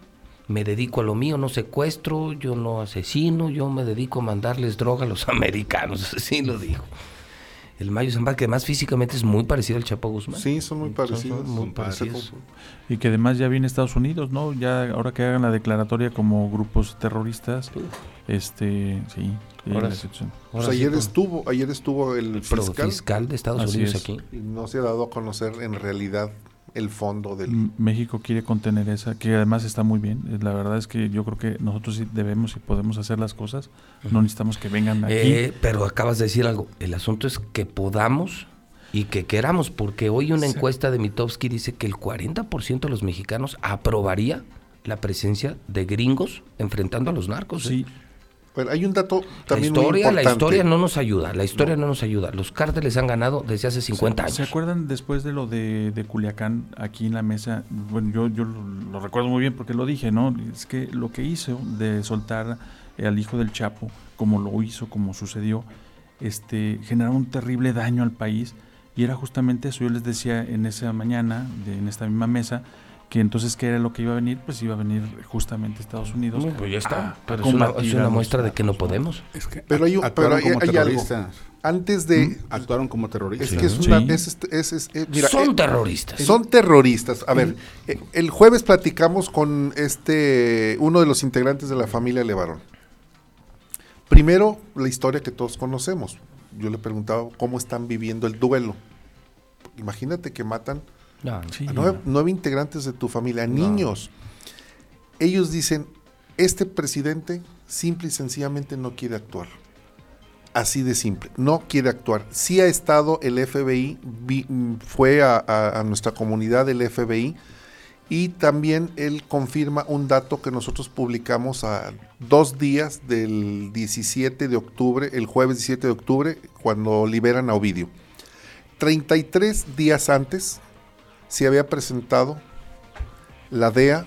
Me dedico a lo mío, no secuestro, yo no asesino, yo me dedico a mandarles droga a los americanos, así lo dijo. El Mayo Zambada, que además físicamente es muy parecido al Chapo Guzmán. Sí, son muy parecidos. muy Se parecidos. Y que además ya viene Estados Unidos, ¿no? Ya ahora que hagan la declaratoria como grupos terroristas, este, sí. sí, Ahora la sí. Pues sí, ayer con- estuvo, ayer estuvo el, el fiscal, fiscal de Estados Unidos es. aquí. y no se ha dado a conocer en realidad el fondo del... México quiere contener esa, que además está muy bien. Eh, La verdad es que yo creo que nosotros sí debemos y podemos hacer las cosas. No necesitamos que vengan aquí. Eh, pero acabas de decir algo. El asunto es que podamos y que queramos, porque hoy una Sí. encuesta de Mitofsky dice que el 40% de los mexicanos aprobaría la presencia de gringos enfrentando a los narcos. ¿eh? Bueno, hay un dato La también muy historia, la importante. historia no nos ayuda, la historia no. nos ayuda. Los cárteles han ganado desde hace 50 ¿Se, años. ¿Se acuerdan después de lo de, de Culiacán aquí en la mesa? Bueno, yo, yo lo, lo recuerdo muy bien porque lo dije, ¿no? Es que lo que hizo de soltar al hijo del Chapo, como lo hizo, como sucedió, este, generó un terrible daño al país y era justamente eso. Yo les decía en esa mañana, de- en esta misma mesa, que entonces, ¿qué era lo que iba a venir? Pues iba a venir justamente Estados Unidos. Bueno, pues ya está. a- pero es una, es muestra de que no podemos. Es que Pero hay pero hay- como hay algo. terroristas. Antes de... Mm, Actuaron como terroristas. Es que es Sí. una... es este- es- es- eh, mira, Son eh, terroristas. Son terroristas. A ver, eh, el jueves platicamos con este uno de los integrantes de la familia Levarón. Primero, la historia que todos conocemos. Yo le preguntaba cómo están viviendo el duelo. Imagínate que matan No, Sí. a nueve, nueve integrantes de tu familia, niños. Ellos dicen, este presidente simple y sencillamente no quiere actuar. Así de simple, no quiere actuar. Sí ha estado el FBI, vi- fue a, a- a nuestra comunidad del FBI y también él confirma un dato que nosotros publicamos a dos días del 17 de octubre, el jueves 17 de octubre, cuando liberan a Ovidio. 33 días antes se había presentado la DEA,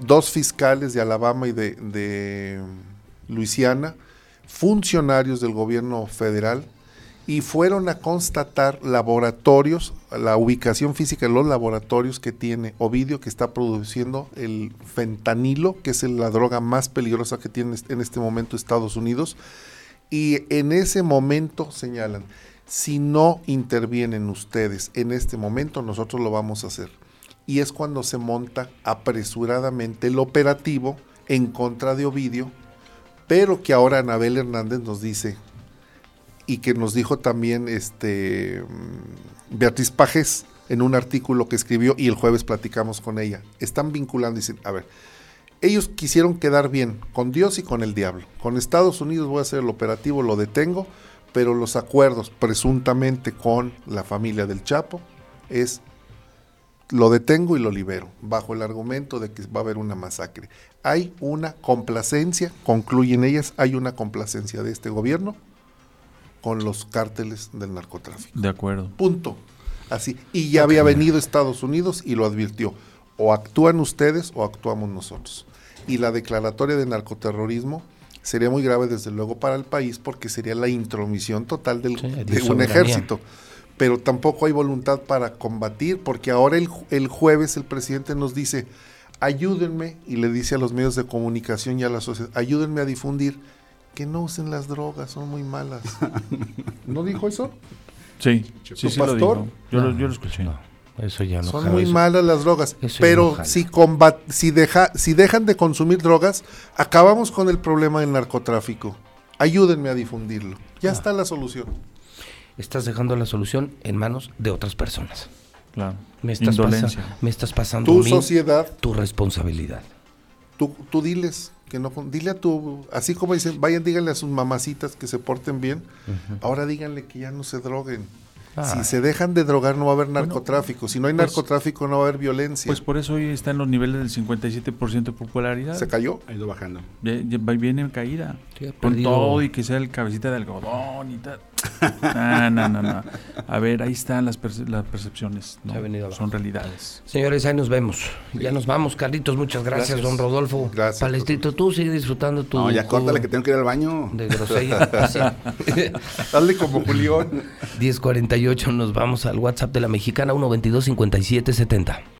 dos fiscales de Alabama y de, Luisiana, funcionarios del gobierno federal, y fueron a constatar laboratorios, la ubicación física de los laboratorios que tiene Ovidio, que está produciendo el fentanilo, que es la droga más peligrosa que tiene en este momento Estados Unidos. Y en ese momento señalan, si no intervienen ustedes en este momento, nosotros lo vamos a hacer. Y es cuando se monta apresuradamente el operativo en contra de Ovidio, pero que ahora Anabel Hernández nos dice, y que nos dijo también este mm, Beatriz Pajes en un artículo que escribió y el jueves platicamos con ella. Están vinculando, dicen, a ver, ellos quisieron quedar bien con Dios y con el diablo. Con Estados Unidos voy a hacer el operativo, lo detengo, pero los acuerdos presuntamente con la familia del Chapo es lo detengo y lo libero, bajo el argumento de que va a haber una masacre. Hay una complacencia, concluyen ellas, hay una complacencia de este gobierno con los cárteles del narcotráfico. De acuerdo. Punto. Así. Y ya había venido Estados Unidos y lo advirtió. O actúan ustedes o actuamos nosotros. Y la declaratoria de narcoterrorismo sería muy grave desde luego para el país porque sería la intromisión total del, Sí, de un ejército. Pero tampoco hay voluntad para combatir porque ahora el, el jueves el presidente nos dice, ayúdenme, y le dice a los medios de comunicación y a la sociedad, ayúdenme a difundir que no usen las drogas, son muy malas. ¿No dijo eso? Sí, ¿Tu sí, sí lo pastor? digo. Yo, lo, No, yo lo escuché. no, eso ya no Son muy eso- malas las drogas, eso pero no si combat, si deja, si dejan de consumir drogas, acabamos con el problema del narcotráfico. Ayúdenme a difundirlo. Ya está la solución. Estás dejando la solución en manos de otras personas. Claro. Me estás, pasa- Indolencia. me estás pasando Tu a mí sociedad, tu responsabilidad. tú, tú diles que no dile a tu, así como dicen, vayan díganle a sus mamacitas que se porten bien, ahora díganle que ya no se droguen. Si Ay. se dejan de drogar no va a haber narcotráfico, si no hay pues- narcotráfico no va a haber violencia. Pues por eso hoy está en los niveles del 57% de popularidad. se cayó. Ha ido bajando. Ya- ya va- viene en caída. Sí, Con todo y que sea el cabecita de algodón y tal. No, no, no, no. A ver, ahí están las, perce- las percepciones. ¿no? Ha. Son realidades. Señores, ahí nos vemos. Ya nos vamos, Carlitos. Muchas gracias, Gracias. don Rodolfo. Gracias, Palestrito, tú sigue disfrutando tu. No, ya córtale que tengo que ir al baño. De grosella. Sí. Dale como Julián. 1048, nos vamos al WhatsApp de la mexicana 122 5770.